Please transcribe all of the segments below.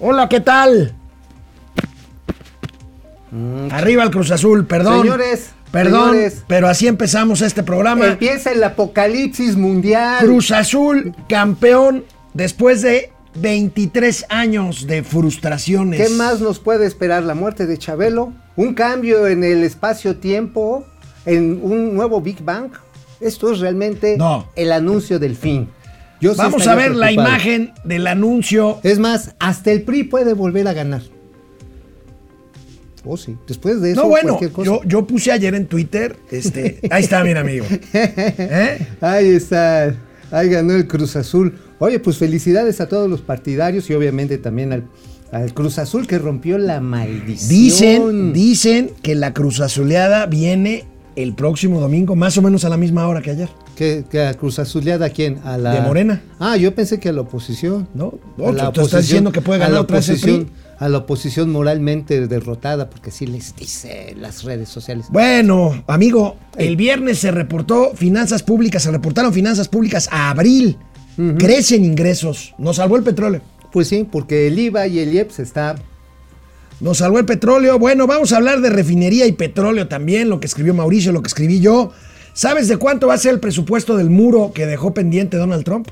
Hola, ¿qué tal? Arriba el Cruz Azul, perdón. Señores, Perdón, señores. pero así empezamos este programa. Empieza el apocalipsis mundial. Cruz Azul, campeón, después de 23 años de frustraciones. ¿Qué más nos puede esperar? La muerte de Chabelo, un cambio en el espacio-tiempo, en un nuevo Big Bang. Esto es realmente No. el anuncio del fin. Yo sí Vamos a ver la imagen del anuncio. Es más, hasta el PRI puede volver a ganar. Oh, sí. Después de eso, No, bueno, cosa. yo, yo puse ayer en Twitter, este, ahí está, mi amigo. ¿Eh? Ahí está. Ahí ganó el Cruz Azul. Oye, pues felicidades a todos los partidarios y obviamente también al, al Cruz Azul que rompió la maldición. Dicen, dicen que la Cruz Azuleada viene el próximo domingo, más o menos a la misma hora que ayer. ¿Que, que a Cruz Azuleada a quién? A la... De Morena. Ah, yo pensé que a la oposición. ¿No? A la Otro, tú estás diciendo que puede ganar otra oposición, a la oposición moralmente derrotada, porque sí les dice las redes sociales. Bueno, amigo, el viernes se reportó finanzas públicas, se reportaron finanzas públicas a abril. Crecen ingresos. Nos salvó el petróleo. Pues sí, porque el IVA y el IEPS está Nos salvó el petróleo. Bueno, vamos a hablar de refinería y petróleo también, lo que escribió Mauricio, lo que escribí yo. ¿Sabes de cuánto va a ser el presupuesto del muro que dejó pendiente Donald Trump?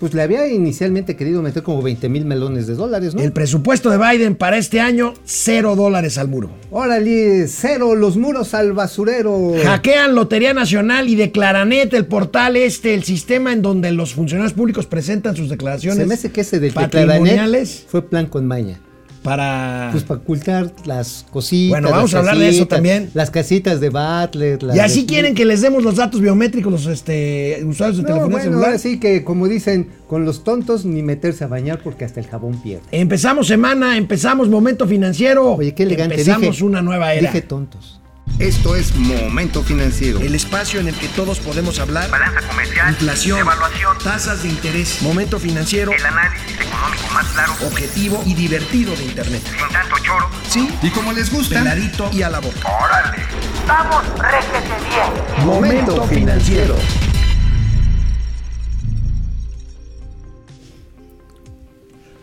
Pues le había inicialmente querido meter como 20 mil melones de dólares, ¿no? El presupuesto de Biden para este año, cero dólares al muro. Órale, cero, los muros al basurero. Hackean Lotería Nacional y Declaranet, el portal este, el sistema en donde los funcionarios públicos presentan sus declaraciones Se me hace que ese patrimoniales patrimoniales fue plan con maña. Para... Pues para ocultar las cositas. Bueno, vamos a hablar de eso también. Las casitas de Butler. las y así de- quieren que les demos los datos biométricos los este, usuarios de No, telefonía bueno, celular. ahora sí que como dicen, con los tontos ni meterse a bañar porque hasta el jabón pierde. Empezamos semana, empezamos momento financiero. Oye, qué elegante. Empezamos dije- una nueva era. Dije tontos. Esto es Momento Financiero. El espacio en el que todos podemos hablar. balanza comercial, Inflación, evaluación, tasas de interés, momento financiero, el análisis económico más claro, objetivo y divertido de Internet. sin tanto choro. Sí, Y como les gusta, peladito y a la boca. ¡Órale! ¡Vamos, réjete bien! Momento financiero.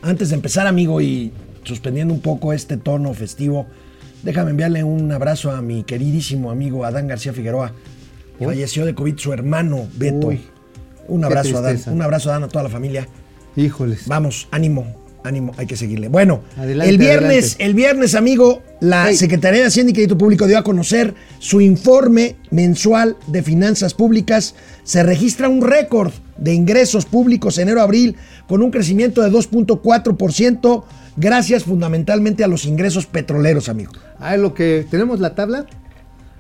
Antes de empezar, amigo, y suspendiendo un poco este tono festivo, déjame enviarle un abrazo a mi queridísimo amigo Adán García Figueroa. Falleció de COVID su hermano Beto. Uy, un abrazo, Adán. tristeza. Un abrazo, Adán, a toda la familia. Híjoles. Vamos, ánimo, ánimo, hay que seguirle. Bueno, Adelante, el viernes, adelante. el viernes, amigo, la Hey. Secretaría de Hacienda y Crédito Público dio a conocer su informe mensual de finanzas públicas. Se registra un récord de ingresos públicos enero-abril con un crecimiento de 2.4%, gracias fundamentalmente a los ingresos petroleros, amigo. Ahí lo que tenemos la tabla.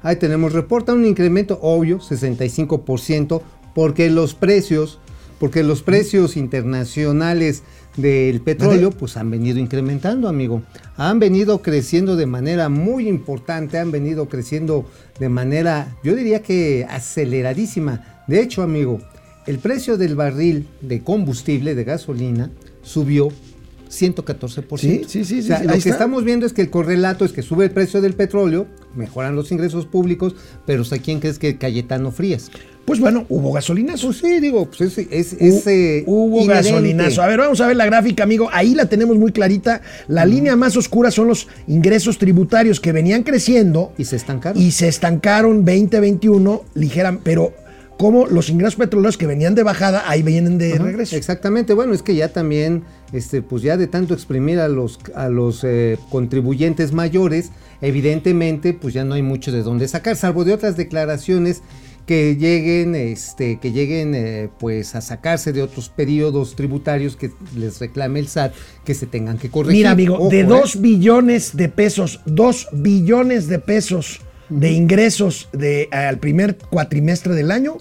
Ahí tenemos, reporta un incremento obvio, 65%, porque los precios, porque los precios internacionales del petróleo, pues han venido incrementando, amigo. Han venido creciendo de manera muy importante, han venido creciendo de manera, yo diría que aceleradísima. De hecho, amigo, el precio del barril de combustible, de gasolina, subió 114%. Sí, sí, sí, O sea, sí, lo que está. estamos viendo es que el correlato es que sube el precio del petróleo, mejoran los ingresos públicos, pero ¿a quién crees que Cayetano Frías? Pues bueno, hubo gasolinazo. Pues sí, digo, pues es, es, es, eh, Hubo inherente. gasolinazo. A ver, vamos a ver la gráfica, amigo. Ahí la tenemos muy clarita. La línea más oscura son los ingresos tributarios que venían creciendo Y se estancaron. y se estancaron 2021 ligeran, pero como los ingresos petroleros que venían de bajada, ahí vienen de Ajá, regreso. Exactamente, bueno, es que ya también, este, pues ya de tanto exprimir a los, a los eh, contribuyentes mayores, evidentemente, pues ya no hay mucho de dónde sacar, salvo de otras declaraciones que lleguen, este, que lleguen, eh, pues a sacarse de otros periodos tributarios que les reclame el SAT, que se tengan que corregir. Mira, amigo, Ojo, de ¿eh? 2 billones de pesos, 2 billones de pesos de ingresos de, al primer cuatrimestre del año,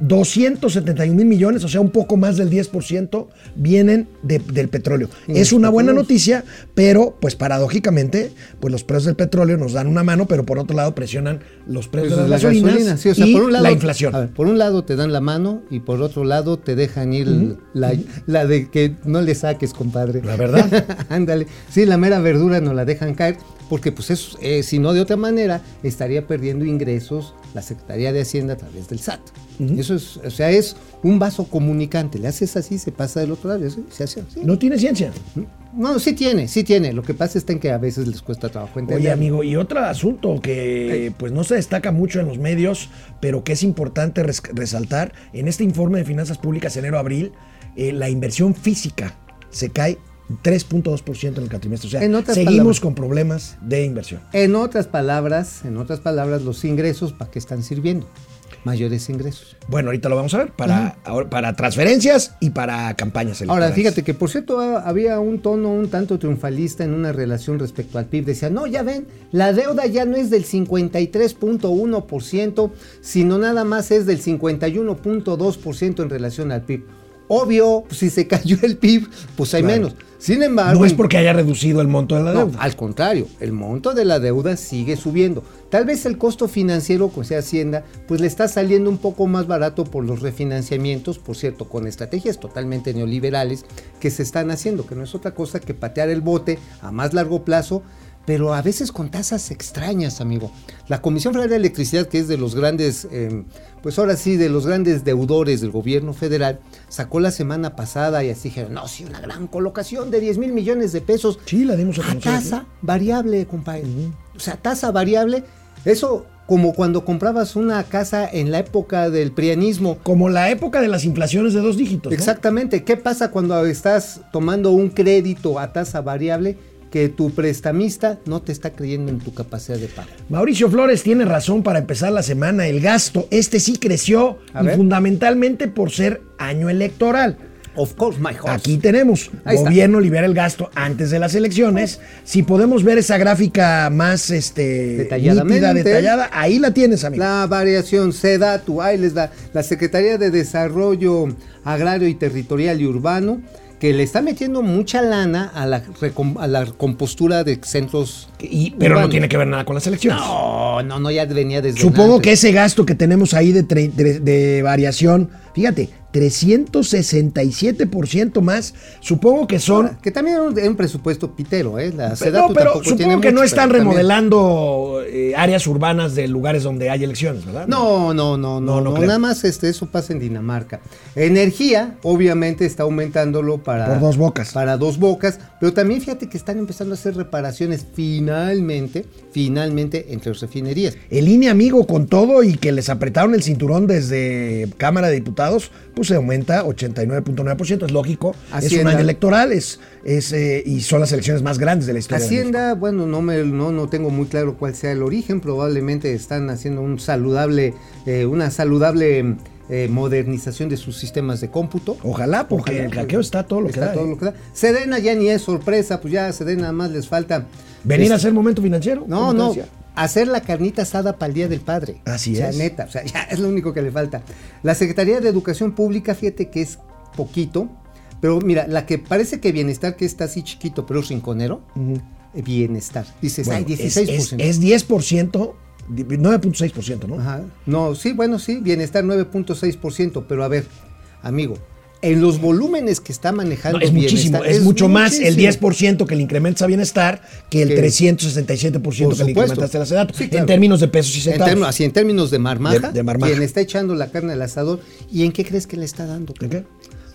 271 mil millones, o sea, un poco más del 10%, vienen de- del petróleo. Y es una buena noticia, pero pues paradójicamente, pues los precios del petróleo nos dan una mano, pero por otro lado presionan los precios Pues de la las gasolinas gasolina, sí, o sea, y por un lado, la inflación. a ver, por un lado te dan la mano y por otro lado te dejan ir la, la de que no le saques, compadre. La verdad. Ándale. Sí, la mera verdura no la dejan caer porque pues eso, eh, si no de otra manera, estaría perdiendo ingresos la Secretaría de Hacienda a través del SAT. Eso es, o sea, es un vaso comunicante. Le haces así, se pasa del otro lado, se hace así. No tiene ciencia. No, sí tiene, sí tiene. Lo que pasa está en que a veces les cuesta trabajo entender. Oye, amigo, y otro asunto que pues no se destaca mucho en los medios, pero que es importante res- resaltar, en este informe de finanzas públicas enero-abril, eh, la inversión física se cae 3.2% en el cuatrimestre. O sea, seguimos palabras. con problemas de inversión. En otras palabras, en otras palabras, los ingresos, ¿para qué están sirviendo? Mayores ingresos. Bueno, ahorita lo vamos a ver para, ahora- para transferencias y para campañas Ahora, electorales. fíjate que por cierto había un tono un tanto triunfalista en una relación respecto al PIB. Decía, no, ya ven, la deuda ya no es del 53.1%, sino nada más es del 51.2% en relación al PIB. Obvio, pues, si se cayó el PIB, pues hay Claro. menos. Sin embargo, No es porque haya reducido el monto de la no, deuda. al contrario, el monto de la deuda sigue subiendo. Tal vez el costo financiero, como sea Hacienda, pues le está saliendo un poco más barato por los refinanciamientos, por cierto, con estrategias totalmente neoliberales que se están haciendo, que no es otra cosa que patear el bote a más largo plazo, pero a veces con tasas extrañas, amigo. La Comisión Federal de Electricidad, que es de los grandes, eh, pues ahora sí, de los grandes deudores del gobierno federal, sacó la semana pasada y así dijeron, no, sí, una gran colocación de 10 mil millones de pesos Sí, la dimos a a aquí. tasa variable, compadre. O sea, tasa variable, eso como cuando comprabas una casa en la época del prianismo. Como la época de las inflaciones de dos dígitos. ¿no? Exactamente. ¿Qué pasa cuando estás tomando un crédito a tasa variable que tu prestamista no te está creyendo en tu capacidad de pago? Mauricio Flores tiene razón para empezar la semana. El gasto, este sí creció y fundamentalmente por ser año electoral. Of course, my horse. Aquí tenemos, Ahí está. gobierno libera el gasto antes de las elecciones. Si podemos ver esa gráfica más este, Detalladamente. nítida, detallada, ahí la tienes, amigo. La variación SEDATU, ahí les da la Secretaría de Desarrollo Agrario y Territorial y Urbano, que le está metiendo mucha lana a la, a la compostura de centros. Y- pero no tiene que ver nada con las elecciones. No, no, no, ya venía desde. Supongo antes. que ese gasto que tenemos ahí de, de- de variación, fíjate, 367% más, supongo que son... Que también era un, presupuesto pitero, ¿eh? La No, SEDATU pero tampoco tiene supongo que no están pero remodelando eh, áreas urbanas de lugares donde hay elecciones, ¿verdad? No, no, no, No, no, nada más este, eso pasa en Dinamarca. Energía, obviamente, está aumentándolo para... Por dos bocas. Para dos bocas, pero también fíjate que están empezando a hacer reparaciones finalmente, finalmente, entre las refinerías. El INE, amigo, con todo y que les apretaron el cinturón desde Cámara de Diputados, pues se aumenta 89.9%. Es lógico, es un año electoral es, es, eh, y son las elecciones más grandes de la historia. de. Hacienda, bueno, no, me, no, no tengo muy claro cuál sea el origen, probablemente están haciendo un saludable, eh, una saludable eh, modernización de sus sistemas de cómputo. Ojalá, porque Ojalá, el hackeo está todo lo que da. todo ¿eh? lo que da. Sedena ya ni es sorpresa, pues ya Sedena nada más les falta. Venir a hacer momento financiero. No, no. decía. Hacer la carnita asada para el Día del Padre. Así o sea, es. neta, o sea, ya es lo único que le falta. La Secretaría de Educación Pública, fíjate que es poquito, pero mira, la que parece que bienestar, que está así chiquito, pero rinconero, eh, bienestar. Dices, Bueno, ay, es, 16%. es, es 10%, di- 9.6%, ¿no? Ajá. No, sí, bueno, sí, bienestar 9.6%, pero a ver, amigo, en los volúmenes que está manejando No, es muchísimo, es, mucho más el muchísimo. 10% que le incrementas a bienestar que el Que- 367% Por que le incrementaste a la. Sí, claro. En términos de pesos y En centavos. términos, así en términos de marmaja, De- de marmaja. quien está echando la carne al asador, ¿y en qué crees que le está dando? ¿En qué?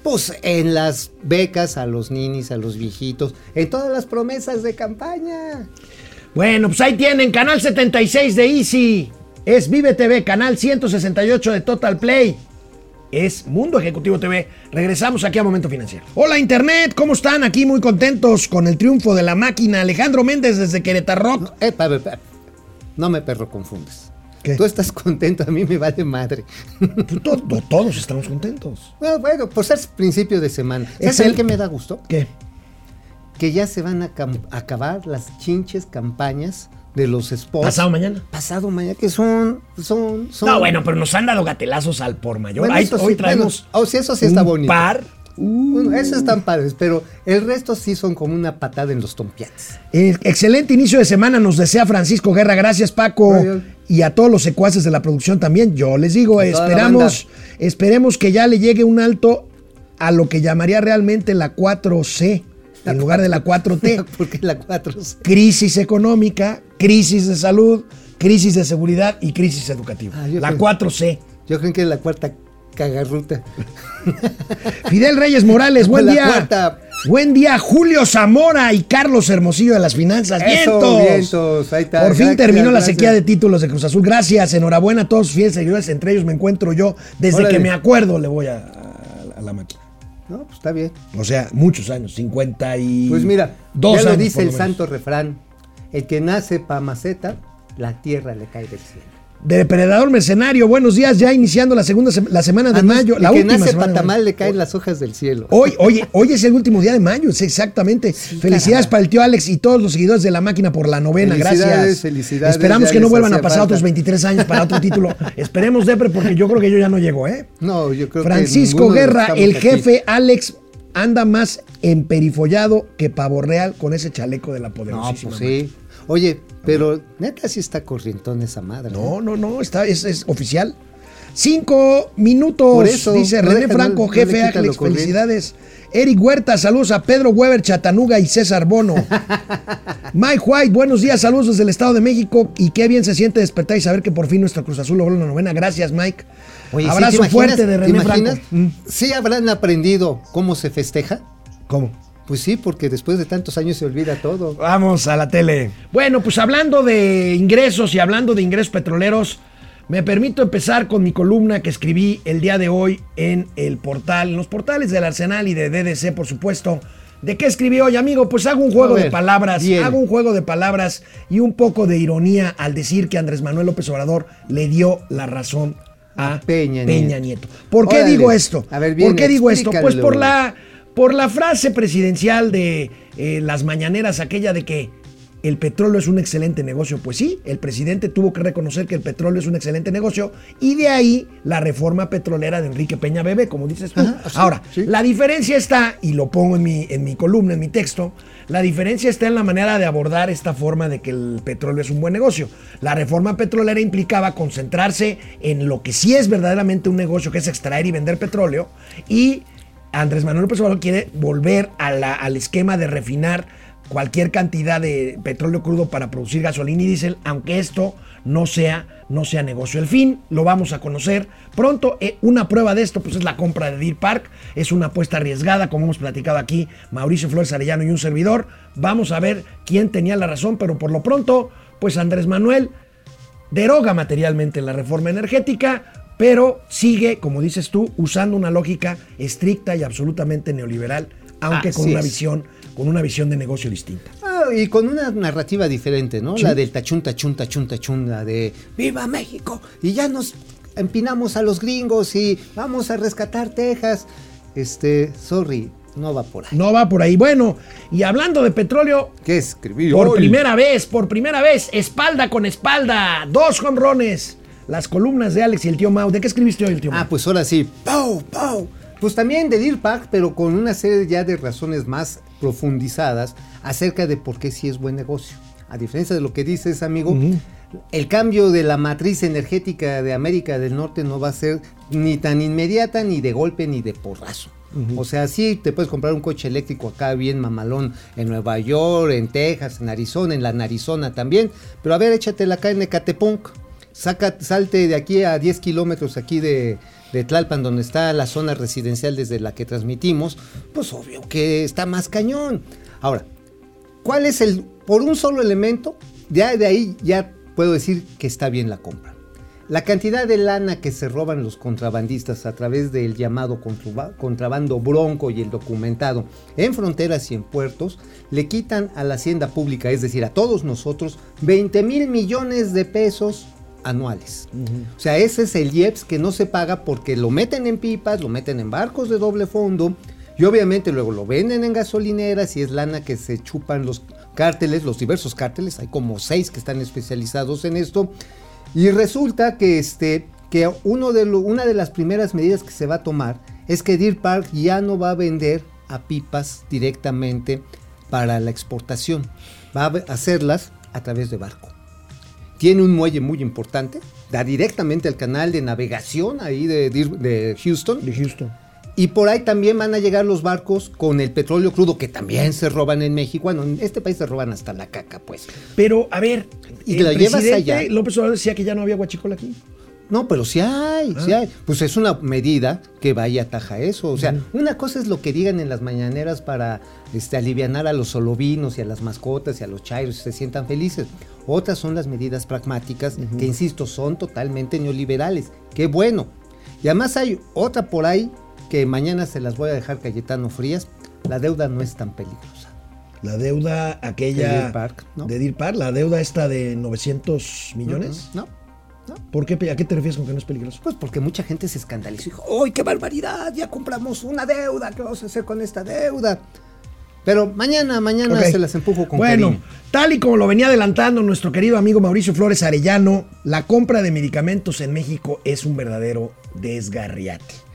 Pues en las becas a los ninis, a los viejitos, en todas las promesas de campaña. Bueno, pues ahí tienen, canal 76 de Easy. Es Vive TV, canal 168 de Total Play. Es Mundo Ejecutivo TV. Regresamos aquí a Momento Financiero. Hola Internet, ¿cómo están? Aquí muy contentos con el triunfo de la máquina. Alejandro Méndez desde Querétaro. Eh, pa- pa- pa- no me perro confundes. ¿Qué? Tú estás contento, a mí me vale madre. To- to- Todos estamos contentos. bueno, bueno, pues es principio de semana. ¿Sabes Excel- qué me da gusto? ¿Qué? Que ya se van a acabar las chinches campañas de los spots. ¿Pasado mañana? Pasado mañana, que son, son, son. No, bueno, pero nos han dado gatelazos al por mayor. Bueno, Ahí- sí, hoy traemos bueno, oh, sí, eso sí está un bonito. par. Bueno, esos están padres, pero el resto sí son como una patada en los tompiates. Eh, excelente inicio de semana nos desea Francisco Guerra. Gracias, Paco. Y a todos los secuaces de la producción también. Yo les digo, esperamos, esperemos que ya le llegue un alto a lo que llamaría realmente la 4C en lugar de la 4T. Porque la 4 crisis económica, crisis de salud, crisis de seguridad y crisis educativa. Ah, la creo- 4C. Yo creo que es la cuarta cagarruta. Fidel Reyes Morales, buen la día. cuarta Buen día, Julio Zamora y Carlos Hermosillo de las Finanzas. Eso, ¡Vientos! vientos, ahí está. Por fin Gracias, terminó la sequía de títulos de Cruz Azul. Gracias, enhorabuena a todos sus fieles seguidores. Entre ellos me encuentro yo. Desde Órale. que me acuerdo le voy a, a- a la máquina. No, pues está bien. O sea, muchos años, 50 y... Pues mira, dos ya lo años, dice el menos. santo refrán. El que nace pa' maceta, la tierra le cae del cielo. Depredador Mercenario, buenos días. Ya iniciando la segunda se- la semana de Ah, no, mayo. La que última nace semana pa' de tamal mayo. le caen las hojas del cielo. Hoy, hoy, hoy es el último día de mayo, exactamente. Felicidades caramba. para el tío Alex y todos los seguidores de la máquina por la novena. Felicidades, Gracias. felicidades, Esperamos que no vuelvan a pasar falta. otros 23 años para otro título. Esperemos, Depre, porque yo creo que yo ya no llego, ¿eh? No, yo creo que Francisco de Guerra, el aquí. jefe Alex, anda más emperifollado que pavo real con ese chaleco de la No, poderosísima. pues sí. Oye, pero neta sí está corrientón esa madre. No, no, no, está, es, es oficial. Cinco minutos, Por eso, dice no René deja- Franco, no- no jefe corriente. felicidades. Eric Huerta, saludos a Pedro Weber, Chatanuga y César Bono. Mike White, buenos días, saludos desde el Estado de México y qué bien se siente despertar y saber que por fin nuestro Cruz Azul logró la novena. Gracias, Mike. Oye, ¿sí Abrazo imaginas- fuerte de René? Franco. Mm, ¿Sí habrán aprendido cómo se festeja? ¿Cómo? Pues sí, porque después de tantos años se olvida todo. Vamos a la tele. Bueno, pues hablando de ingresos y hablando de ingresos petroleros, me permito empezar con mi columna que escribí el día de hoy en el portal, en los portales del Arsenal y de DDC, por supuesto. ¿De qué escribí hoy, amigo? Pues hago un juego ver, de palabras, bien. hago un juego de palabras y un poco de ironía al decir que Andrés Manuel López Obrador le dio la razón a A Peña Peña, Nieto. Nieto. ¿Por qué Órale. digo esto? A ver, ¿Por bien, qué digo esto? Pues por la por la frase presidencial de eh, las mañaneras, aquella de que el petróleo es un excelente negocio. Pues sí, el presidente tuvo que reconocer que el petróleo es un excelente negocio y de ahí la reforma petrolera de Enrique Peña Bebé, como dices tú. Ajá, Ahora, sí. la diferencia está, y lo pongo en mi, en mi columna, en mi texto, la diferencia está en la manera de abordar esta forma de que el petróleo es un buen negocio. La reforma petrolera implicaba concentrarse en lo que sí es verdaderamente un negocio, que es extraer y vender petróleo, y Andrés Manuel López Obrador quiere volver al esquema de refinar cualquier cantidad de petróleo crudo para producir gasolina y diésel, aunque esto no sea, no sea negocio. El fin lo vamos a conocer pronto. Eh, una prueba de esto pues, es la compra de Deer Park. Es una apuesta arriesgada, como hemos platicado aquí, Mauricio Flores Arellano y un servidor. Vamos a ver quién tenía la razón, pero por lo pronto, pues Andrés Manuel deroga materialmente la reforma energética, pero sigue, como dices tú, usando una lógica estricta y absolutamente neoliberal, aunque con una es. visión, con una visión de negocio distinta. Ah, y con una narrativa diferente, ¿no? Sí. La del tachún, tachún, tachún, tachún, la de ¡Viva México! Y ya nos empinamos a los gringos y vamos a rescatar Texas. Este, sorry, no va por ahí. No va por ahí. Bueno, y hablando de petróleo, ¿Qué escribí por hoy? primera vez, por primera vez, espalda con espalda, dos jonrones. Las columnas de Alex y el tío Mau. ¿De qué escribiste hoy el tío Mau? Ah, pues ahora sí. ¡Pau, pau! Pues también de Deer Park, pero con una serie ya de razones más profundizadas acerca de por qué sí es buen negocio. A diferencia de lo que dices, amigo, el cambio de la matriz energética de América del Norte no va a ser ni tan inmediata, ni de golpe, ni de porrazo. O sea, sí te puedes comprar un coche eléctrico acá bien mamalón en Nueva York, en Texas, en Arizona, en la Arizona también. Pero a ver, échatela acá en Ecatepunk. Saca, salte de aquí a 10 kilómetros aquí de, Tlalpan, donde está la zona residencial desde la que transmitimos. Pues obvio que está más cañón. Ahora, ¿cuál es el, por un solo elemento? Ya de ahí ya puedo decir que está bien la compra. La cantidad de lana que se roban los contrabandistas a través del llamado contraba- contrabando bronco y el documentado en fronteras y en puertos le quitan a la hacienda pública, es decir, a todos nosotros, 20 mil millones de pesos anuales. O sea, ese es el IEPS que no se paga porque lo meten en pipas, lo meten en barcos de doble fondo y obviamente luego lo venden en gasolineras y es lana que se chupan los cárteles, los diversos cárteles, hay como seis que están especializados en esto. Y resulta que, este, que uno de lo- una de las primeras medidas que se va a tomar es que Deer Park ya no va a vender a pipas directamente para la exportación. Va a hacerlas a través de barco. Tiene un muelle muy importante, da directamente al canal de navegación ahí de, Houston. De Houston. Y por ahí también van a llegar los barcos con el petróleo crudo que también se roban en México. Bueno, en este país se roban hasta la caca, pues. Pero, a ver, Y el la llevas allá. López Obrador decía que ya no había guachicola aquí. No, pero sí hay, sí hay. Pues es una medida que va y ataja eso. O sea, una cosa es lo que digan en las mañaneras para este, alivianar a los solovinos y a las mascotas y a los chairos y se sientan felices. Otras son las medidas pragmáticas que, insisto, son totalmente neoliberales. Qué bueno. Y además hay otra por ahí que mañana se las voy a dejar Cayetano Frías. La deuda no es tan peligrosa. La deuda aquella De Deer Park, ¿no? de Deer Park, la deuda esta de 900 millones. No, ¿Por qué? ¿A qué te refieres con que no es peligroso? Pues porque mucha gente se escandalizó y dijo, ¡ay, qué barbaridad! Ya compramos una deuda, ¿qué vamos a hacer con esta deuda? Pero mañana, mañana se las empujo con Bueno, tal y como lo venía adelantando nuestro querido amigo Mauricio Flores Arellano, la compra de medicamentos en México es un verdadero desgarriate.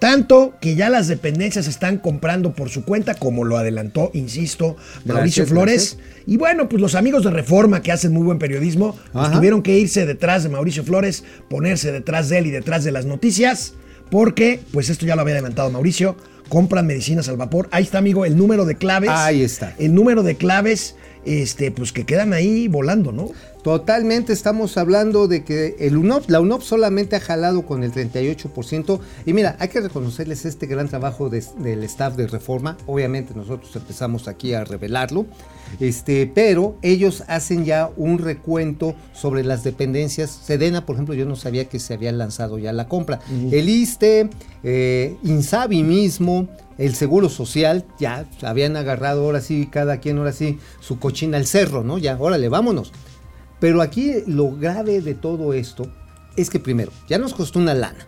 Tanto que ya las dependencias están comprando por su cuenta, como lo adelantó, insisto, Mauricio Gracias, Flores. Y bueno, pues los amigos de Reforma, que hacen muy buen periodismo, pues tuvieron que irse detrás de Mauricio Flores, ponerse detrás de él y detrás de las noticias, porque, pues esto ya lo había adelantado Mauricio, compran medicinas al vapor. Ahí está, amigo, el número de claves. Ahí está. El número de claves, este, pues que quedan ahí volando, ¿no? Totalmente estamos hablando de que el UNOP, la UNOP solamente ha jalado con el 38%. Y mira, hay que reconocerles este gran trabajo de- del staff de reforma. Obviamente nosotros empezamos aquí a revelarlo. Este, pero ellos hacen ya un recuento sobre las dependencias. Sedena, por ejemplo, yo no sabía que se había lanzado ya la compra. El ISTE, eh, Insabi mismo, el Seguro Social, ya habían agarrado ahora sí, cada quien ahora sí, su cochina al cerro, ¿no? Ya, órale, vámonos. Pero aquí lo grave de todo esto es que primero, ya nos costó una lana.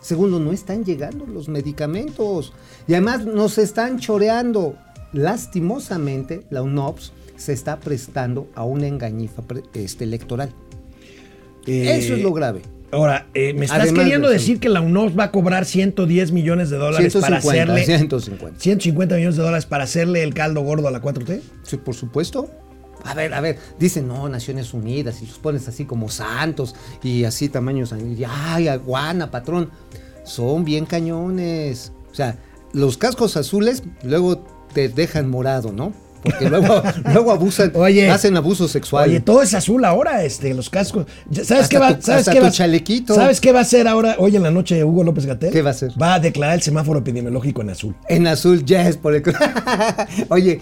Segundo, no están llegando los medicamentos. Y además nos están choreando. Lastimosamente, la UNOPS se está prestando a una engañifa este, electoral. Eh, Eso es lo grave. Ahora, eh, me estás Además queriendo de- decir que la UNOS va a cobrar 110 millones de dólares para 150, hacerle 150. 150 millones de dólares para hacerle el caldo gordo a la 4T? Sí, por supuesto. A ver, a ver, dicen, no, Naciones Unidas, y los pones así como santos, y así tamaños, y ay, aguana, patrón. Son bien cañones. O sea, los cascos azules luego te dejan morado, ¿no? Porque luego, luego abusan, Oye. hacen abuso sexual. Oye, todo es azul ahora, este, los cascos. Ya- ¿Sabes Hasta qué va, tu- ¿sabes qué va- chalequito. ¿Sabes qué va a hacer ahora hoy en la noche Hugo López Gatel? ¿Qué va a hacer? Va a declarar el semáforo epidemiológico en azul. En azul, yes, por el... Oye,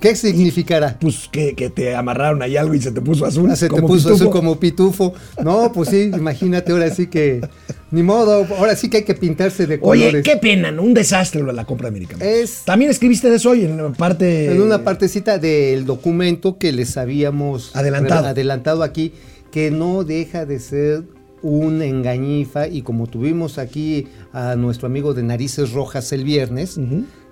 ¿qué significará? Pues que, que te amarraron ahí algo y se te puso azul. Se te puso pitufo. azul como pitufo. No, pues sí, imagínate, ahora sí que. Ni modo, ahora sí que hay que pintarse de colores. Oye, qué pena, ¿no? un desastre lo de la compra de medicamentos. Es- También escribiste de eso hoy en la parte. En una partecita del documento que les habíamos adelantado aquí, que no deja de ser un engañifa y como tuvimos aquí a nuestro amigo de Narices Rojas el viernes,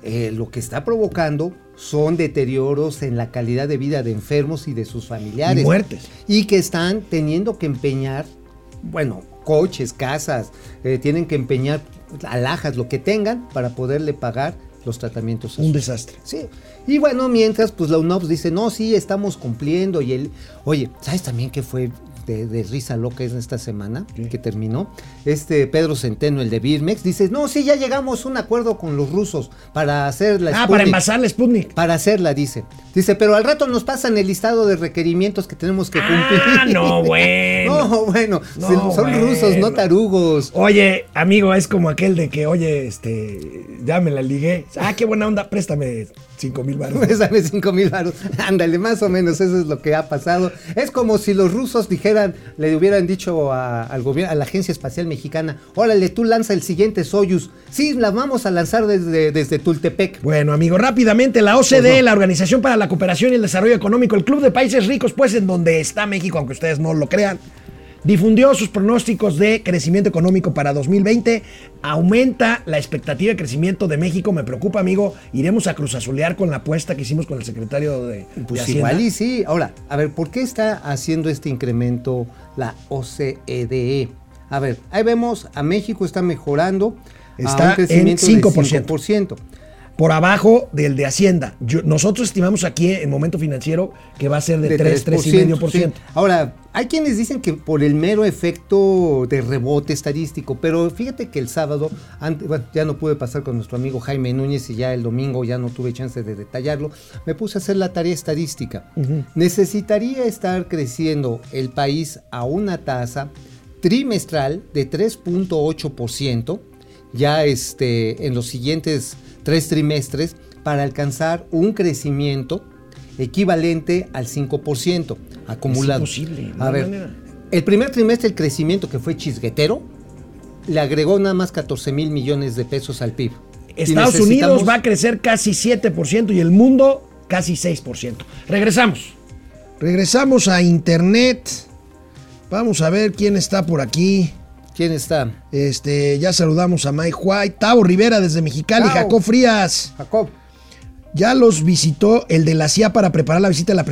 eh, lo que está provocando son deterioros en la calidad de vida de enfermos y de sus familiares. Y muertes. Y que están teniendo que empeñar, bueno, coches, casas, eh, tienen que empeñar alhajas, lo que tengan para poderle pagar los tratamientos. Un desastre. Sí. Y bueno, mientras, pues la UNOPS dice, no, sí, estamos cumpliendo. Y él, oye, ¿sabes también qué fue de, de risa loca es esta semana que terminó? Este Pedro Centeno, el de Birmex, dice, no, sí, ya llegamos a un acuerdo con los rusos para hacer la Ah, para Sputnik". envasar la Sputnik. Para hacerla, dice. Dice, pero al rato nos pasan el listado de requerimientos que tenemos que Ah, cumplir. no, bueno. No, bueno, No, se- son bueno. rusos, no tarugos. Oye, amigo, es como aquel de que, oye, este, ya me la ligué. Ah, qué buena onda, préstame 5 mil baros. Pésame 5 mil baros. Ándale, más o menos eso es lo que ha pasado. Es como si los rusos dijeran, le hubieran dicho a, al gobierno, a la Agencia Espacial Mexicana, órale, tú lanza el siguiente Soyuz. Sí, la vamos a lanzar desde, desde Tultepec. Bueno, amigo, rápidamente, la OCDE, Pues no. la Organización para la Cooperación y el Desarrollo Económico, el Club de Países Ricos, pues en donde está México, aunque ustedes no lo crean, difundió sus pronósticos de crecimiento económico para 2020. Aumenta la expectativa de crecimiento de México. Me preocupa, amigo. Iremos a cruzazulear con la apuesta que hicimos con el secretario de, de Pues igual y sí. Ahora, a ver, ¿por qué está haciendo este incremento la OCDE? A ver, ahí vemos a México está mejorando. a Está un crecimiento en de 5%. 5%. Por abajo del de Hacienda. Yo- nosotros estimamos aquí en momento financiero que va a ser de, 3, 3,5%. sí. Ahora, hay quienes dicen que por el mero efecto de rebote estadístico, pero fíjate que el sábado, bueno, ya no pude pasar con nuestro amigo Jaime Núñez y ya el domingo ya no tuve chance de detallarlo, me puse a hacer la tarea estadística. Necesitaría estar creciendo el país a una tasa trimestral de 3.8% ya este, en los siguientes tres trimestres para alcanzar un crecimiento equivalente al 5% acumulado. imposible, no A ver, manera. el primer trimestre el crecimiento que fue chisguetero le agregó nada más 14 mil millones de pesos al PIB. Estados Unidos va a crecer casi 7% y el mundo casi 6%. Regresamos. Regresamos a Internet. Vamos a ver quién está por aquí. ¿Quién está? Este, ya saludamos a Mike White, Tavo Rivera desde Mexicali, Tavo. Jacob Frías. Jacob. Ya los visitó el de la CIA para preparar la visita de la,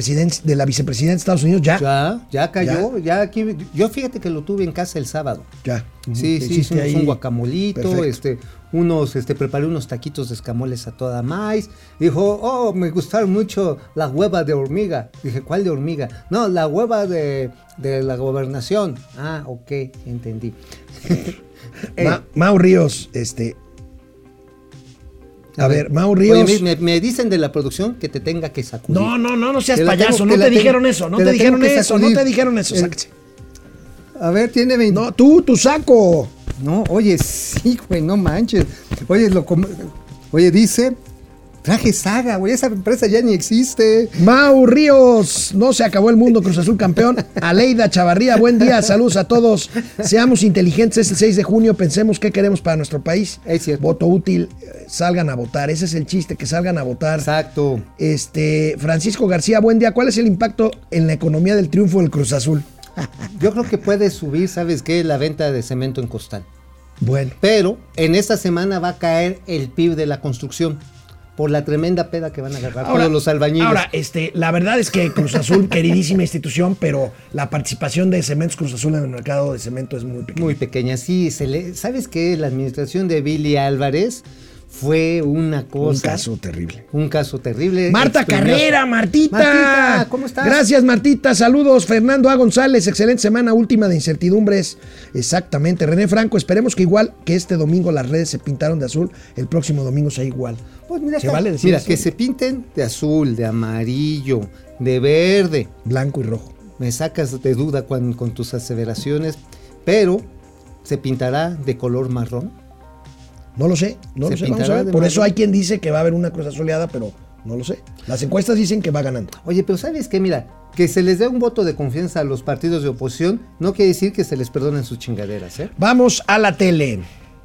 de la vicepresidenta de Estados Unidos. Ya. Ya, ya cayó, ya. aquí. Yo fíjate que lo tuve en casa el sábado. Ya. Sí, sí, hicimos ahí. un guacamolito, Perfecto. este, unos, este, preparé unos taquitos de escamoles a toda maíz. Dijo, oh, me gustaron mucho la hueva de hormiga. Dije, ¿cuál de hormiga? No, la hueva de, de la gobernación. Ah, ok, entendí. Eh, Ma- Mau Ríos, este. A, ver, Mau oye, Ríos. me, me dicen de la producción que te tenga que sacudir. No, no, no, no seas Te payaso. tengo- no te dijeron eso, no te dijeron eso, no te dijeron eso. Sáquese. A ver, tiene 20. No, tú, tu saco. No, oye, sí, güey, no manches. Oye, lo oye, dice, traje saga, güey, esa empresa ya ni existe. Mau Ríos, no se acabó el mundo, Cruz Azul campeón. Aleida Chavarría, buen día, saludos a todos. Seamos inteligentes este 6 de junio, pensemos qué queremos para nuestro país. Es cierto. Voto útil, eh, salgan a votar, ese es el chiste, que salgan a votar. Exacto. Este, Francisco García, buen día. ¿Cuál es el impacto en la economía del triunfo del Cruz Azul? Yo creo que puede subir, ¿sabes qué? La venta de cemento en costal. Bueno, Pero en esta semana va a caer el PIB de la construcción por la tremenda peda que van a agarrar todos los albañiles. Ahora, este, la verdad es que Cruz Azul, queridísima institución, pero la participación de Cementos Cruz Azul en el mercado de cemento es muy pequeña. Muy pequeña, sí. Se le, ¿Sabes qué? La administración de Billy Álvarez fue una cosa. Un caso terrible. Un caso terrible. Marta Carrera, Martita. Martita, ¿cómo estás? Gracias, Martita. Saludos. Fernando A. González, excelente semana última de incertidumbres. Exactamente. René Franco, esperemos que igual que este domingo las redes se pintaron de azul, el próximo domingo sea igual. Pues mira, ¿Se está- vale decir mira eso? que se pinten de azul, de amarillo, de verde. Blanco y rojo. Me sacas de duda con, con tus aseveraciones, pero se pintará de color marrón. No lo sé, no lo sé. Vamos a ver. Por eso hay quien dice que va a haber una cruz azuleada, pero no lo sé. Las encuestas dicen que va ganando. Oye, pero ¿sabes qué? Mira, que se les dé un voto de confianza a los partidos de oposición no quiere decir que se les perdonen sus chingaderas, ¿eh? Vamos a la tele.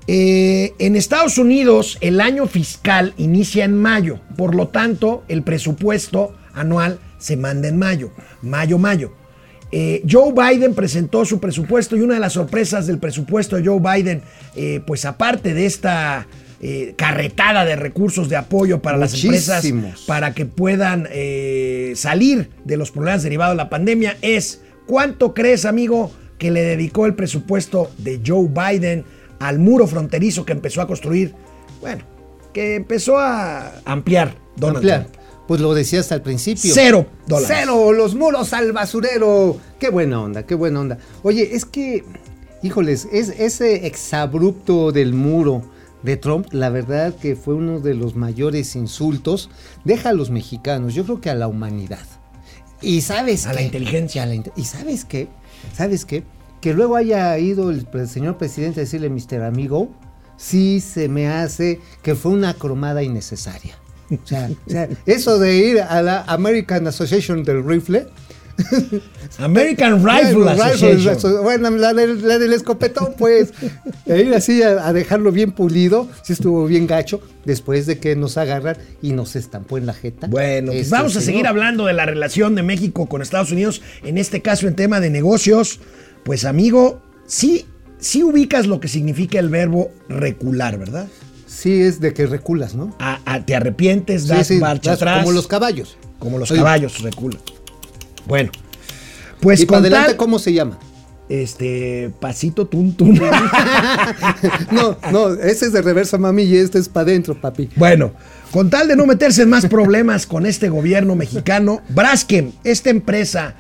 Eh, en Estados Unidos el año fiscal inicia en mayo, por lo tanto el presupuesto anual se manda en mayo, mayo, mayo. Eh, Joe Biden presentó su presupuesto y una de las sorpresas del presupuesto de Joe Biden, eh, pues aparte de esta eh, carretada de recursos de apoyo para las empresas, para que puedan salir de los problemas derivados de la pandemia, es cuánto crees, amigo, que le dedicó el presupuesto de Joe Biden al muro fronterizo que empezó a construir, bueno, que empezó a ampliar Donald Ampliar. Trump. Pues lo decías al principio. Cero dólares. Cero, los muros al basurero. Qué buena onda, qué buena onda. Oye, es que, híjoles, es, ese exabrupto del muro de Trump, la verdad que fue uno de los mayores insultos. Deja a los mexicanos, yo creo que a la humanidad. Y sabes A la inteligencia. A la inte- y sabes qué, sabes qué, que luego haya ido el, señor presidente a decirle, Mr. Amigo, sí se me hace que fue una cromada innecesaria. O sea, o sea, eso de ir a la American Association del Rifle. American Rifle Association. Asso- Bueno, la, del- la del escopetón, pues. E ir así a, a dejarlo bien pulido. Sí estuvo bien gacho. Después de que nos agarran y nos estampó en la jeta. Bueno, pues vamos a seguir hablando de la relación de México con Estados Unidos, en este caso en tema de negocios. Pues amigo, sí, sí ubicas lo que significa el verbo recular, ¿verdad? Sí, es de que reculas, ¿no? A- a- te arrepientes, das sí, marcha das atrás. Como los caballos. Como los Oye, caballos, reculan. Bueno, pues y para adelante, tal, ¿cómo se llama? este, pasito tun tun. No, no, ese es de reversa, mami, y este es para adentro, papi. Bueno, con tal de no meterse en más problemas con este gobierno mexicano, Braskem, esta empresa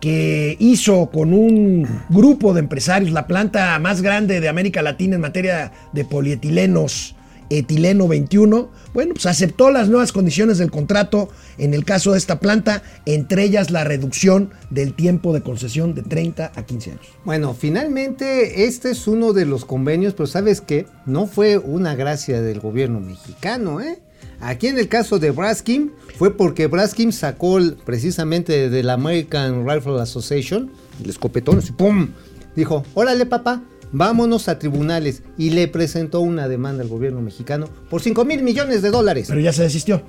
que hizo con un grupo de empresarios la planta más grande de América Latina en materia de polietilenos etileno 21. Bueno, pues aceptó las nuevas condiciones del contrato en el caso de esta planta, entre ellas la reducción del tiempo de concesión de 30 a 15 años. Bueno, finalmente este es uno de los convenios, pero sabes que no fue una gracia del gobierno mexicano, ¿eh? Aquí en el caso de Braskim fue porque Braskim sacó precisamente de la American Rifle Association el escopetón, así, ¡pum! Dijo, órale papá, vámonos a tribunales y le presentó una demanda al gobierno mexicano por 5 mil millones de dólares. Pero ya se desistió.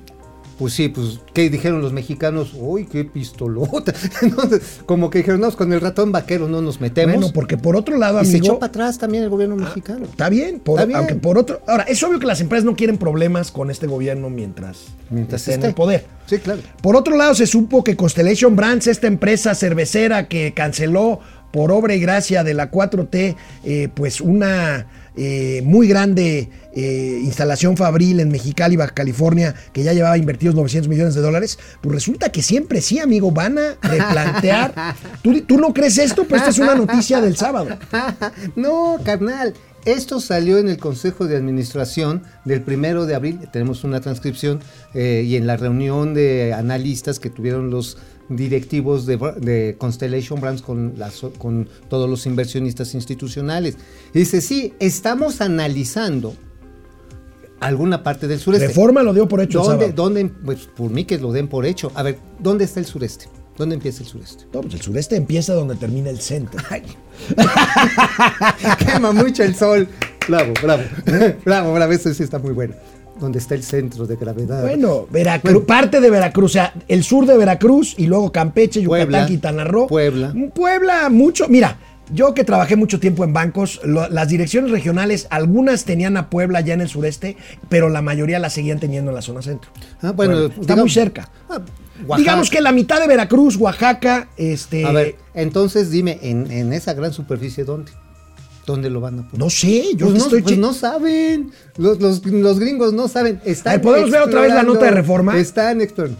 Pues sí, pues, ¿qué dijeron los mexicanos? Uy, qué pistolota. Entonces, como que dijeron, no, con el ratón vaquero no nos metemos. Bueno, porque por otro lado, y se amigo, echó para atrás también el gobierno mexicano. Está bien, por- Está bien. aunque por otro. Ahora, es obvio que las empresas no quieren problemas con este gobierno mientras, Mientras esté en el poder. Sí, claro. Por otro lado, se supo que Constellation Brands, esta empresa cervecera que canceló por obra y gracia de la 4T, eh, pues una eh, muy grande eh, instalación fabril en Mexicali, Baja California, que ya llevaba invertidos 900 millones de dólares, pues resulta que siempre sí, amigo, van a replantear. ¿Tú, tú no crees esto, pero esta es una noticia del sábado. no, carnal. Esto salió en el Consejo de Administración del primero de abril. Tenemos una transcripción eh, y en la reunión de analistas que tuvieron los directivos de, Constellation Brands con, las- con todos los inversionistas institucionales. Y dice, sí, estamos analizando alguna parte del sureste. Reforma lo dio por hecho ¿Dónde, dónde? Pues por mí que lo den por hecho. A ver, ¿dónde está el sureste? ¿Dónde empieza el sureste? No, pues el sureste empieza donde termina el centro. Quema mucho el sol. Bravo, bravo. bravo, bravo. Eso sí está muy bueno. Donde está el centro de gravedad. Bueno, Veracruz, parte de Veracruz, o sea, el sur de Veracruz y luego Campeche, Yucatán, Puebla, Quintana Roo. Puebla. Puebla, mucho. Mira, yo que trabajé mucho tiempo en bancos, lo- las direcciones regionales, algunas tenían a Puebla ya en el sureste, pero la mayoría la seguían teniendo en la zona centro. Ah, bueno, Puebla. está digamos- muy cerca. Ah. Digamos que la mitad de Veracruz, Oaxaca, este. A ver, entonces dime, en, en esa gran superficie, ¿dónde? ¿Dónde lo van a poner? no sé, yo Pues no, estoy pues no saben. Los, los- los gringos no saben. Están A ver, ¿podemos ver otra vez la nota de Reforma? Están explorando.